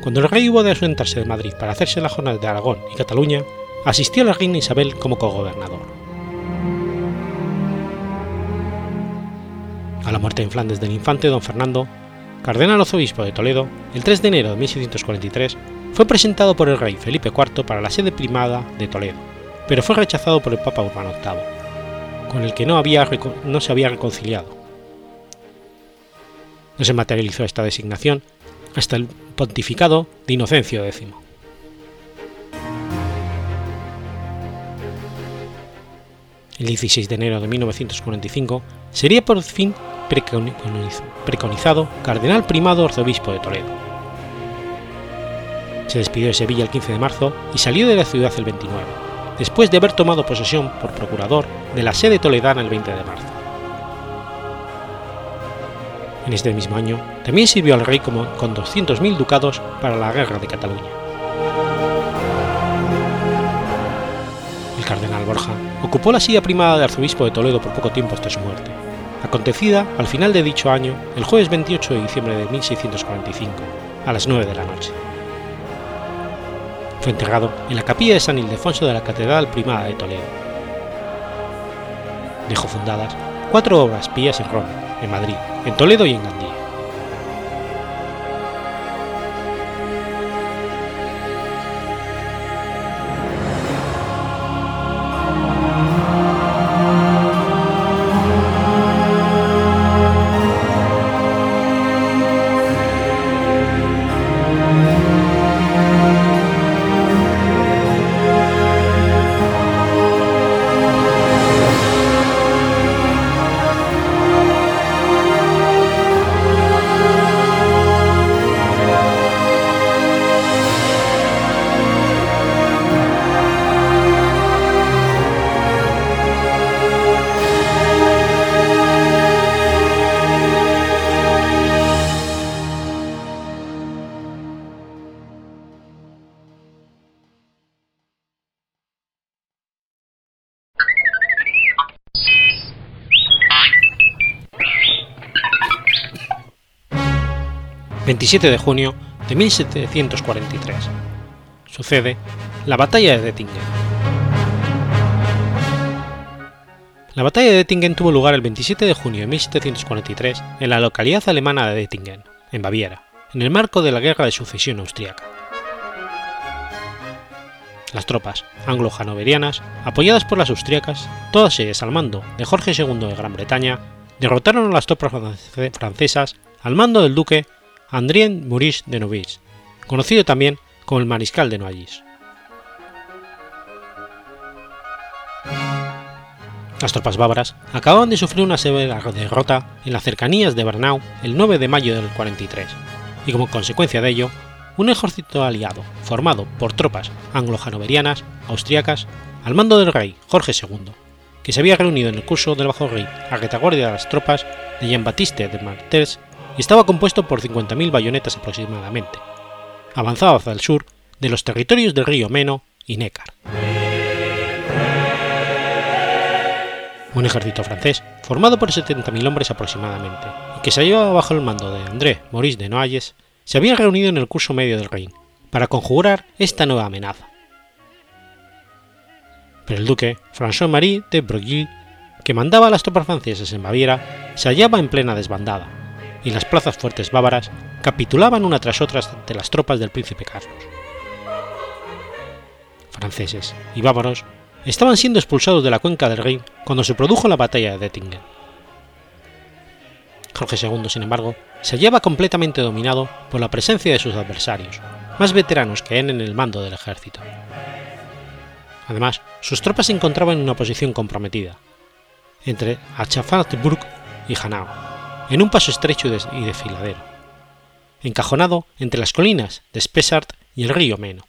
cuando el rey hubo de asentarse de Madrid para hacerse la jornada de Aragón y Cataluña, asistió a la reina Isabel como cogobernador. A la muerte en Flandes del infante don Fernando, cardenal arzobispo de Toledo, el 3 de enero de 1643, fue presentado por el rey Felipe IV para la sede primada de Toledo, pero fue rechazado por el Papa Urbano VIII, con el que no, no se había reconciliado. No se materializó esta designación hasta el pontificado de Inocencio X. El 16 de enero de 1945 sería por fin preconizado cardenal primado arzobispo de Toledo. Se despidió de Sevilla el 15 de marzo y salió de la ciudad el 29, después de haber tomado posesión por procurador de la sede toledana el 20 de marzo. En este mismo año también sirvió al rey como, con 200.000 ducados para la guerra de Cataluña. El cardenal Borja ocupó la silla primada de arzobispo de Toledo por poco tiempo hasta su muerte, acontecida al final de dicho año, el jueves 28 de diciembre de 1645, a las 9 de la noche. Fue enterrado en la capilla de San Ildefonso de la Catedral Primada de Toledo. Dejó fundadas cuatro obras pías en Roma, en Madrid, en Toledo y en Gandía. 27 de junio de 1743. Sucede la batalla de Dettingen. La batalla de Dettingen tuvo lugar el 27 de junio de 1743 en la localidad alemana de Dettingen, en Baviera, en el marco de la Guerra de Sucesión Austriaca. Las tropas anglo-hanoverianas, apoyadas por las austriacas, todas ellas al mando de Jorge II de Gran Bretaña, derrotaron a las tropas francesas al mando del duque Andrien Maurice de Novis, conocido también como el Mariscal de Noailles. Las tropas bávaras acababan de sufrir una severa derrota en las cercanías de Bernau el 9 de mayo del 43, y como consecuencia de ello, un ejército aliado formado por tropas anglo-hanoverianas, austriacas, al mando del rey Jorge II, que se había reunido en el curso del Bajo Rey a retaguardia de las tropas de Jean-Baptiste de Martels y estaba compuesto por 50.000 bayonetas aproximadamente. Avanzaba hacia el sur de los territorios del río Meno y Nécar. Un ejército francés, formado por 70.000 hombres aproximadamente, y que se hallaba bajo el mando de André Maurice de Noailles, se había reunido en el curso medio del Rin para conjurar esta nueva amenaza. Pero el duque François-Marie de Broglie, que mandaba a las tropas francesas en Baviera, se hallaba en plena desbandada, y las plazas fuertes bávaras capitulaban una tras otra ante las tropas del príncipe Carlos. Franceses y bávaros estaban siendo expulsados de la cuenca del Rin cuando se produjo la batalla de Dettingen. Jorge II, sin embargo, se hallaba completamente dominado por la presencia de sus adversarios, más veteranos que él en el mando del ejército. Además, sus tropas se encontraban en una posición comprometida, entre Achafartburg y Hanau, en un paso estrecho y desfiladero, encajonado entre las colinas de Spessart y el río Meno,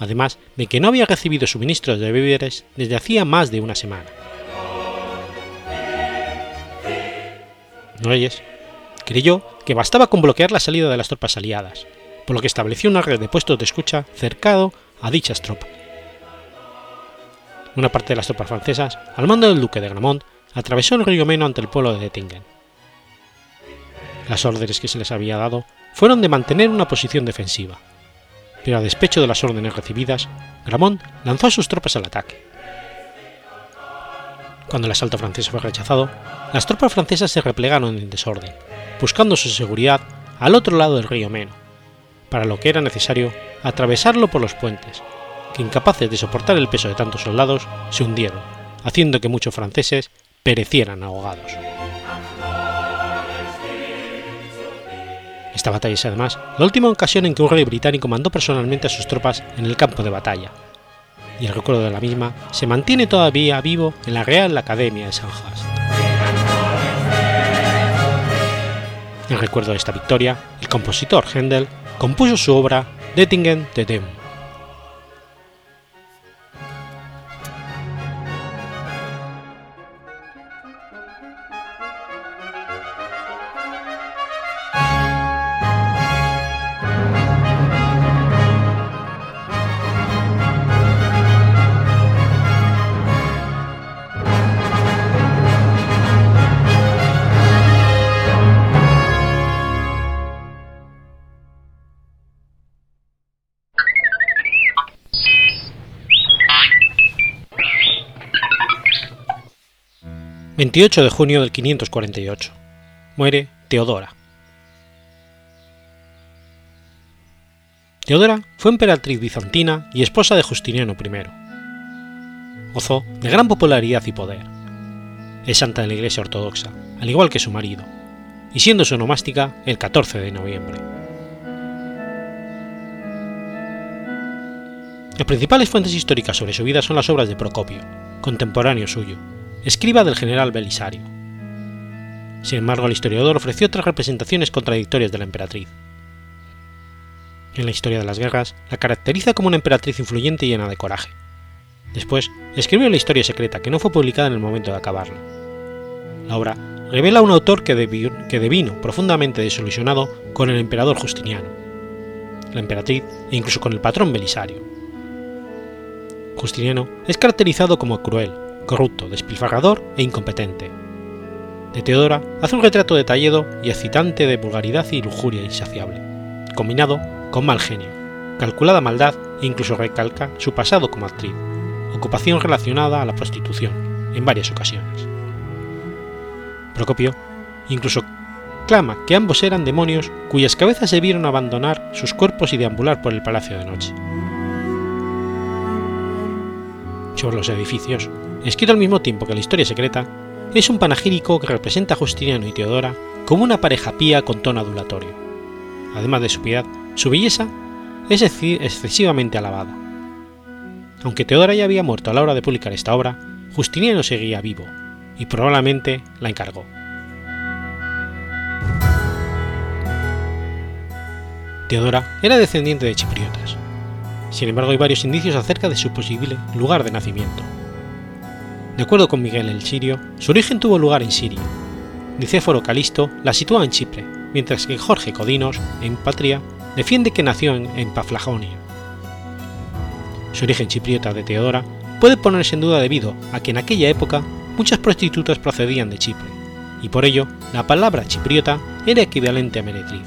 además de que no había recibido suministros de víveres desde hacía más de una semana. Noyes creyó que bastaba con bloquear la salida de las tropas aliadas, por lo que estableció una red de puestos de escucha cercado a dichas tropas. Una parte de las tropas francesas, al mando del duque de Gramont, atravesó el río Meno ante el pueblo de Dettingen, las órdenes que se les había dado fueron de mantener una posición defensiva, pero a despecho de las órdenes recibidas, Gramont lanzó a sus tropas al ataque. Cuando el asalto francés fue rechazado, las tropas francesas se replegaron en desorden, buscando su seguridad al otro lado del río Meno, para lo que era necesario atravesarlo por los puentes, que incapaces de soportar el peso de tantos soldados, se hundieron, haciendo que muchos franceses perecieran ahogados. Esta batalla es además la última ocasión en que un rey británico mandó personalmente a sus tropas en el campo de batalla, y el recuerdo de la misma se mantiene todavía vivo en la Real Academia de Sandhurst. En recuerdo de esta victoria, el compositor Händel compuso su obra Dettingen de Dem. 28 de junio del 548. Muere Teodora. Teodora fue emperatriz bizantina y esposa de Justiniano I. Gozó de gran popularidad y poder. Es santa de la Iglesia Ortodoxa, al igual que su marido, y siendo su nomástica el 14 de noviembre. Las principales fuentes históricas sobre su vida son las obras de Procopio, contemporáneo suyo, escriba del general Belisario. Sin embargo, el historiador ofreció otras representaciones contradictorias de la emperatriz. En la historia de las guerras, la caracteriza como una emperatriz influyente y llena de coraje. Después, escribió la historia secreta que no fue publicada en el momento de acabarla. La obra revela a un autor que, devino profundamente desilusionado con el emperador Justiniano, la emperatriz e incluso con el patrón Belisario. Justiniano es caracterizado como cruel, corrupto, despilfarrador e incompetente. De Teodora hace un retrato detallado y excitante de vulgaridad y lujuria insaciable, combinado con mal genio, calculada maldad e incluso recalca su pasado como actriz, ocupación relacionada a la prostitución, en varias ocasiones. Procopio incluso clama que ambos eran demonios cuyas cabezas se vieron abandonar sus cuerpos y deambular por el palacio de noche. Sobre los edificios, escrito al mismo tiempo que la historia secreta, es un panegírico que representa a Justiniano y Teodora como una pareja pía con tono adulatorio. Además de su piedad, su belleza es excesivamente alabada. Aunque Teodora ya había muerto a la hora de publicar esta obra, Justiniano seguía vivo, y probablemente la encargó. Teodora era descendiente de chipriotas. Sin embargo, hay varios indicios acerca de su posible lugar de nacimiento. De acuerdo con Miguel el Sirio, su origen tuvo lugar en Siria. Nicéforo Calisto la sitúa en Chipre, mientras que Jorge Codinos, en Patria, defiende que nació en, en Paflagonia. Su origen chipriota de Teodora puede ponerse en duda debido a que en aquella época muchas prostitutas procedían de Chipre, y por ello la palabra chipriota era equivalente a meretriz.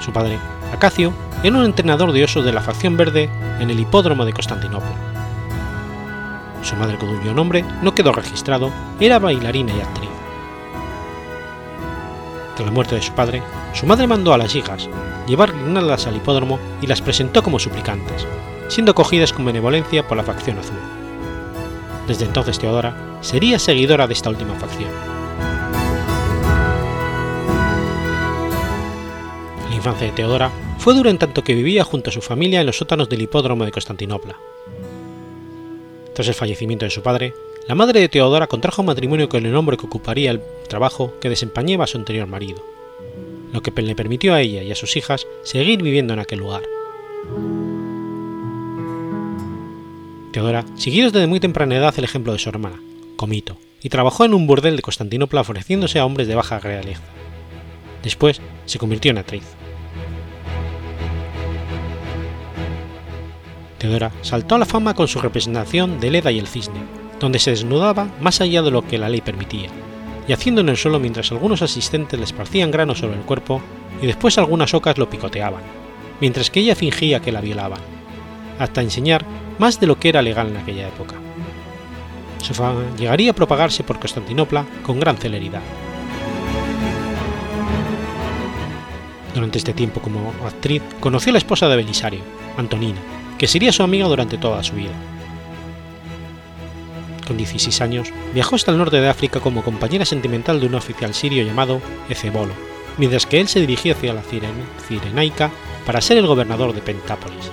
Su padre, Acacio, era un entrenador de osos de la facción verde en el hipódromo de Constantinopla. Su madre, cuyo nombre no quedó registrado, era bailarina y actriz. Tras la muerte de su padre, su madre mandó a las hijas llevar guirnaldas al hipódromo y las presentó como suplicantes, siendo acogidas con benevolencia por la facción azul. Desde entonces Teodora sería seguidora de esta última facción. Infancia de Teodora fue dura en tanto que vivía junto a su familia en los sótanos del hipódromo de Constantinopla. Tras el fallecimiento de su padre, la madre de Teodora contrajo matrimonio con el hombre que ocuparía el trabajo que desempeñaba su anterior marido, lo que le permitió a ella y a sus hijas seguir viviendo en aquel lugar. Teodora siguió desde muy temprana edad el ejemplo de su hermana, Comito, y trabajó en un burdel de Constantinopla ofreciéndose a hombres de baja realeza. Después se convirtió en actriz. Saltó a la fama con su representación de Leda y el Cisne, donde se desnudaba más allá de lo que la ley permitía, y haciendo en el suelo mientras algunos asistentes le esparcían granos sobre el cuerpo y después algunas ocas lo picoteaban, mientras que ella fingía que la violaban, hasta enseñar más de lo que era legal en aquella época. Su fama llegaría a propagarse por Constantinopla con gran celeridad. Durante este tiempo como actriz conoció a la esposa de Belisario, Antonina, que sería su amiga durante toda su vida. Con 16 años, viajó hasta el norte de África como compañera sentimental de un oficial sirio llamado Ezebolo, mientras que él se dirigía hacia la Cirenaica para ser el gobernador de Pentápolis.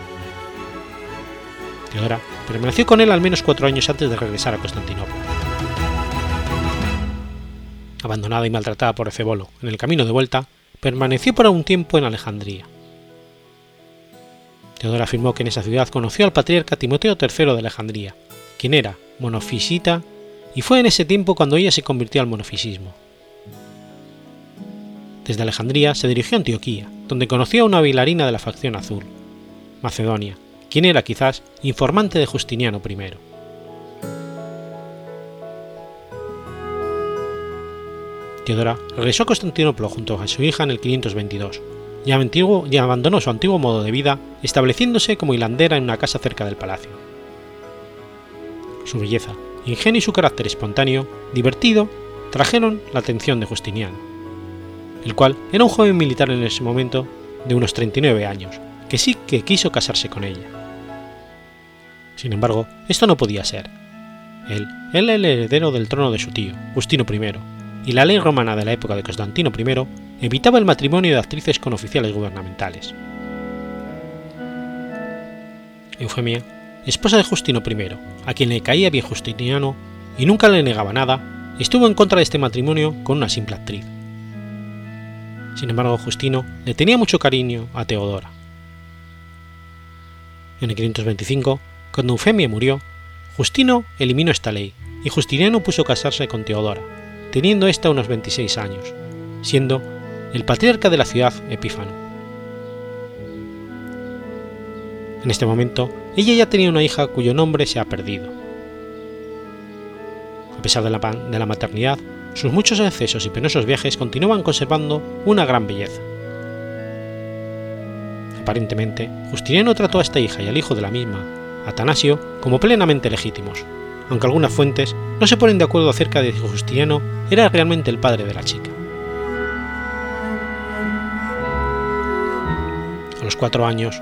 Teodora permaneció con él al menos cuatro años antes de regresar a Constantinopla. Abandonada y maltratada por Ezebolo en el camino de vuelta, permaneció por un tiempo en Alejandría. Teodora afirmó que en esa ciudad conoció al patriarca Timoteo III de Alejandría, quien era monofisita, y fue en ese tiempo cuando ella se convirtió al monofisismo. Desde Alejandría se dirigió a Antioquía, donde conoció a una bailarina de la facción azul, Macedonia, quien era quizás informante de Justiniano I. Teodora regresó a Constantinopla junto a su hija en el 522 y, antiguo, y abandonó su antiguo modo de vida estableciéndose como hilandera en una casa cerca del palacio. Su belleza, ingenio y su carácter espontáneo, divertido, trajeron la atención de Justiniano, el cual era un joven militar en ese momento de unos 39 años, que sí que quiso casarse con ella. Sin embargo, esto no podía ser. Él era el heredero del trono de su tío, Justino I, y la ley romana de la época de Constantino I evitaba el matrimonio de actrices con oficiales gubernamentales. Eufemia, esposa de Justino I, a quien le caía bien Justiniano y nunca le negaba nada, estuvo en contra de este matrimonio con una simple actriz. Sin embargo, Justino le tenía mucho cariño a Teodora. En el 525, cuando Eufemia murió, Justino eliminó esta ley y Justiniano puso casarse con Teodora, teniendo ésta unos 26 años, siendo el patriarca de la ciudad Epífano. En este momento, ella ya tenía una hija cuyo nombre se ha perdido. A pesar de la, maternidad, sus muchos excesos y penosos viajes continuaban conservando una gran belleza. Aparentemente, Justiniano trató a esta hija y al hijo de la misma, Atanasio, como plenamente legítimos, aunque algunas fuentes no se ponen de acuerdo acerca de si Justiniano era realmente el padre de la chica. A los cuatro años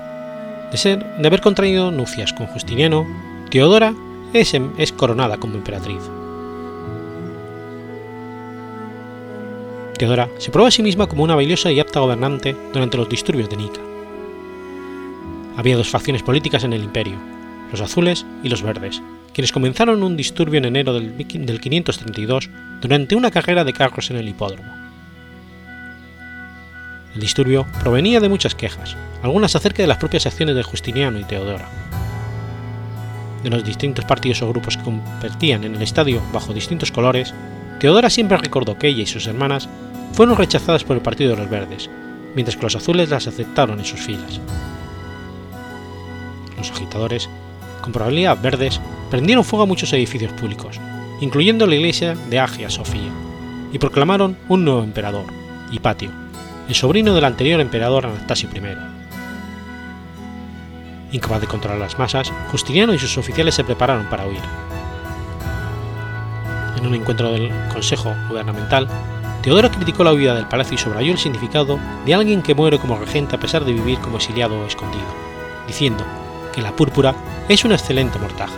de, ser, de haber contraído nupcias con Justiniano, Teodora es, es coronada como emperatriz. Teodora se prueba a sí misma como una valiosa y apta gobernante durante los disturbios de Nica. Había dos facciones políticas en el imperio, los azules y los verdes, quienes comenzaron un disturbio en enero del 532 durante una carrera de carros en el hipódromo. El disturbio provenía de muchas quejas, algunas acerca de las propias acciones de Justiniano y Teodora. De los distintos partidos o grupos que competían en el estadio bajo distintos colores, Teodora siempre recordó que ella y sus hermanas fueron rechazadas por el Partido de los Verdes, mientras que los azules las aceptaron en sus filas. Los agitadores, con probabilidad verdes, prendieron fuego a muchos edificios públicos, incluyendo la iglesia de Agia Sofía, y proclamaron un nuevo emperador, Hipatio, el sobrino del anterior emperador Anastasio I. Incapaz de controlar las masas, Justiniano y sus oficiales se prepararon para huir. En un encuentro del Consejo Gubernamental, Teodoro criticó la huida del palacio y subrayó el significado de alguien que muere como regente a pesar de vivir como exiliado o escondido, diciendo que la púrpura es una excelente mortaja,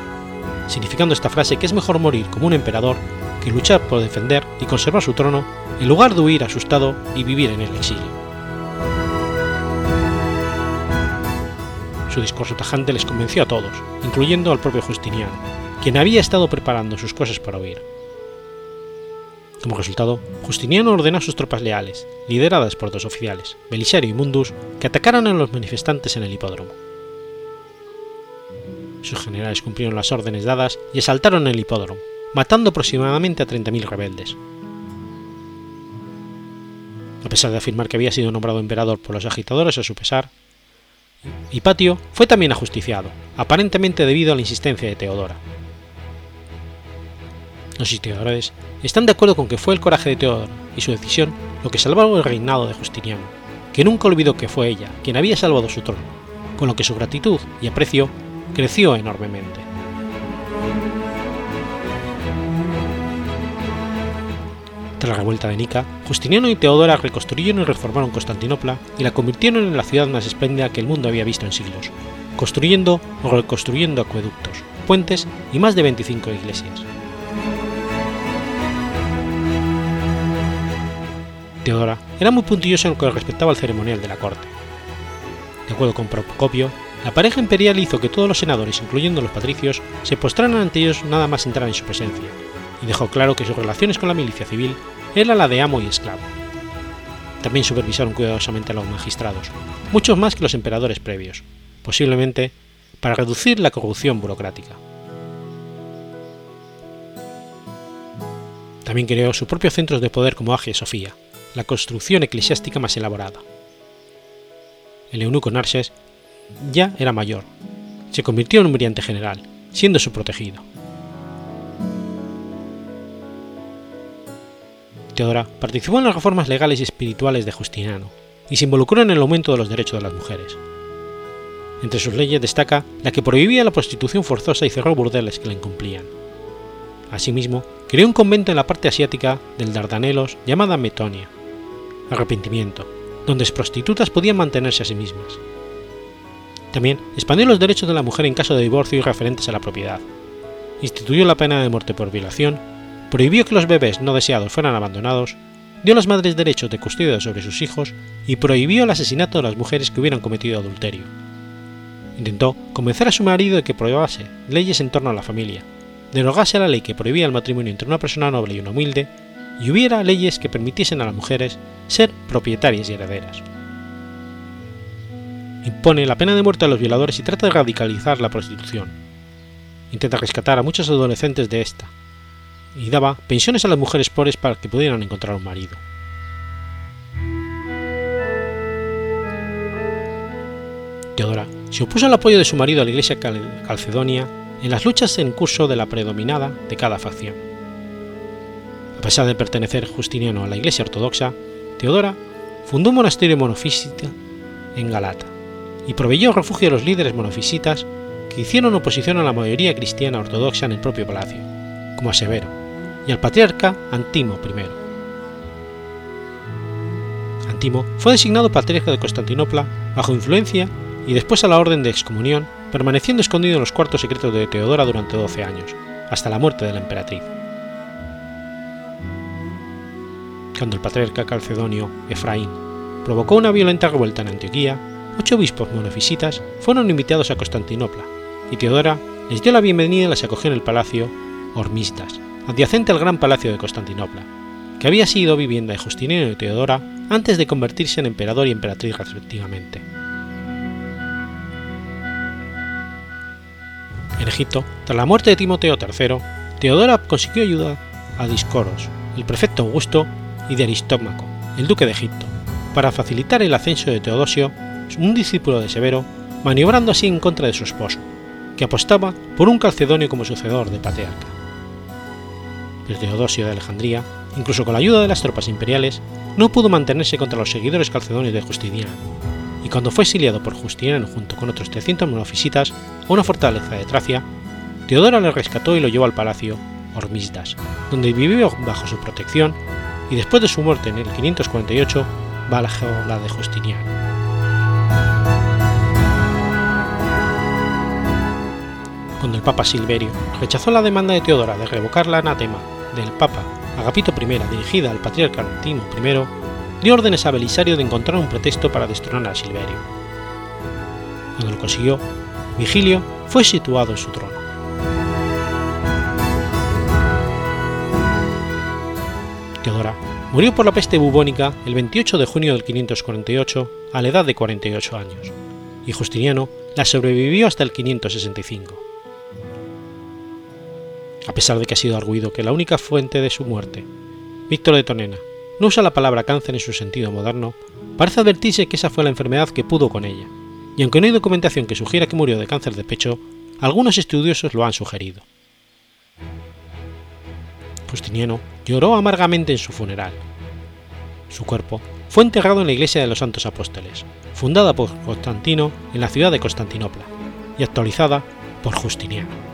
significando esta frase que es mejor morir como un emperador que luchar por defender y conservar su trono en lugar de huir asustado y vivir en el exilio. Su discurso tajante les convenció a todos, incluyendo al propio Justiniano, quien había estado preparando sus cosas para huir. Como resultado, Justiniano ordenó a sus tropas leales, lideradas por dos oficiales, Belisario y Mundus, que atacaran a los manifestantes en el hipódromo. Sus generales cumplieron las órdenes dadas y asaltaron el hipódromo, matando aproximadamente a 30.000 rebeldes. A pesar de afirmar que había sido nombrado emperador por los agitadores a su pesar, Hipatio fue también ajusticiado, aparentemente debido a la insistencia de Teodora. Los historiadores están de acuerdo con que fue el coraje de Teodora y su decisión lo que salvó el reinado de Justiniano, que nunca olvidó que fue ella quien había salvado su trono, con lo que su gratitud y aprecio creció enormemente. Tras la revuelta de Nica, Justiniano y Teodora reconstruyeron y reformaron Constantinopla y la convirtieron en la ciudad más espléndida que el mundo había visto en siglos, construyendo o reconstruyendo acueductos, puentes y más de 25 iglesias. Teodora era muy puntillosa en lo que respectaba al ceremonial de la corte. De acuerdo con Procopio, la pareja imperial hizo que todos los senadores, incluyendo los patricios, se postraran ante ellos nada más entrar en su presencia, y dejó claro que sus relaciones con la milicia civil era la de amo y esclavo. También supervisaron cuidadosamente a los magistrados, muchos más que los emperadores previos, posiblemente para reducir la corrupción burocrática. También creó sus propios centros de poder como Agia Sofía, la construcción eclesiástica más elaborada. El eunuco Narses ya era mayor, se convirtió en un brillante general, siendo su protegido. Teodora participó en las reformas legales y espirituales de Justiniano y se involucró en el aumento de los derechos de las mujeres. Entre sus leyes destaca la que prohibía la prostitución forzosa y cerró burdeles que la incumplían. Asimismo, creó un convento en la parte asiática del Dardanelos llamada Metonia, arrepentimiento, donde las prostitutas podían mantenerse a sí mismas. También expandió los derechos de la mujer en caso de divorcio y referentes a la propiedad. Instituyó la pena de muerte por violación, prohibió que los bebés no deseados fueran abandonados, dio a las madres derechos de custodia sobre sus hijos y prohibió el asesinato de las mujeres que hubieran cometido adulterio. Intentó convencer a su marido de que probase leyes en torno a la familia, derogase la ley que prohibía el matrimonio entre una persona noble y una humilde, y hubiera leyes que permitiesen a las mujeres ser propietarias y herederas. Impone la pena de muerte a los violadores y trata de radicalizar la prostitución. Intenta rescatar a muchos adolescentes de esta, y daba pensiones a las mujeres pobres para que pudieran encontrar un marido. Teodora se opuso al apoyo de su marido a la iglesia calcedonia en las luchas en curso de la predominada de cada facción. A pesar de pertenecer Justiniano a la iglesia ortodoxa, Teodora fundó un monasterio monofísita en Galata y proveyó refugio a los líderes monofisitas que hicieron oposición a la mayoría cristiana ortodoxa en el propio palacio, como a Severo, y al patriarca Antimo I. Antimo fue designado patriarca de Constantinopla bajo influencia y después a la orden de excomunión, permaneciendo escondido en los cuartos secretos de Teodora durante 12 años, hasta la muerte de la emperatriz. Cuando el patriarca calcedonio Efraín provocó una violenta revuelta en Antioquía, ocho obispos monofisitas fueron invitados a Constantinopla, y Teodora les dio la bienvenida y las acogió en el palacio Hormistas, adyacente al gran palacio de Constantinopla, que había sido vivienda de Justiniano y Teodora antes de convertirse en emperador y emperatriz respectivamente. En Egipto, tras la muerte de Timoteo III, Teodora consiguió ayuda a Discoros, el prefecto Augusto, y de Aristómaco, el duque de Egipto, para facilitar el ascenso de Teodosio, un discípulo de Severo, maniobrando así en contra de su esposo, que apostaba por un calcedonio como sucedor de patriarca. El Teodosio de Alejandría, incluso con la ayuda de las tropas imperiales, no pudo mantenerse contra los seguidores calcedonios de Justiniano, y cuando fue exiliado por Justiniano junto con otros 300 monofisitas a una fortaleza de Tracia, Teodora le rescató y lo llevó al palacio Hormisdas, donde vivió bajo su protección y después de su muerte en el 548 bajo la de Justiniano. Cuando el Papa Silverio rechazó la demanda de Teodora de revocar la anatema del Papa Agapito I dirigida al patriarca Antimo I, dio órdenes a Belisario de encontrar un pretexto para destronar a Silverio. Cuando lo consiguió, Vigilio fue situado en su trono. Teodora murió por la peste bubónica el 28 de junio del 548 a la edad de 48 años, y Justiniano la sobrevivió hasta el 565. A pesar de que ha sido arguido que la única fuente de su muerte, Víctor de Tonena, no usa la palabra cáncer en su sentido moderno, parece advertirse que esa fue la enfermedad que pudo con ella, y aunque no hay documentación que sugiera que murió de cáncer de pecho, algunos estudiosos lo han sugerido. Justiniano lloró amargamente en su funeral. Su cuerpo fue enterrado en la iglesia de los Santos Apóstoles, fundada por Constantino en la ciudad de Constantinopla y actualizada por Justiniano.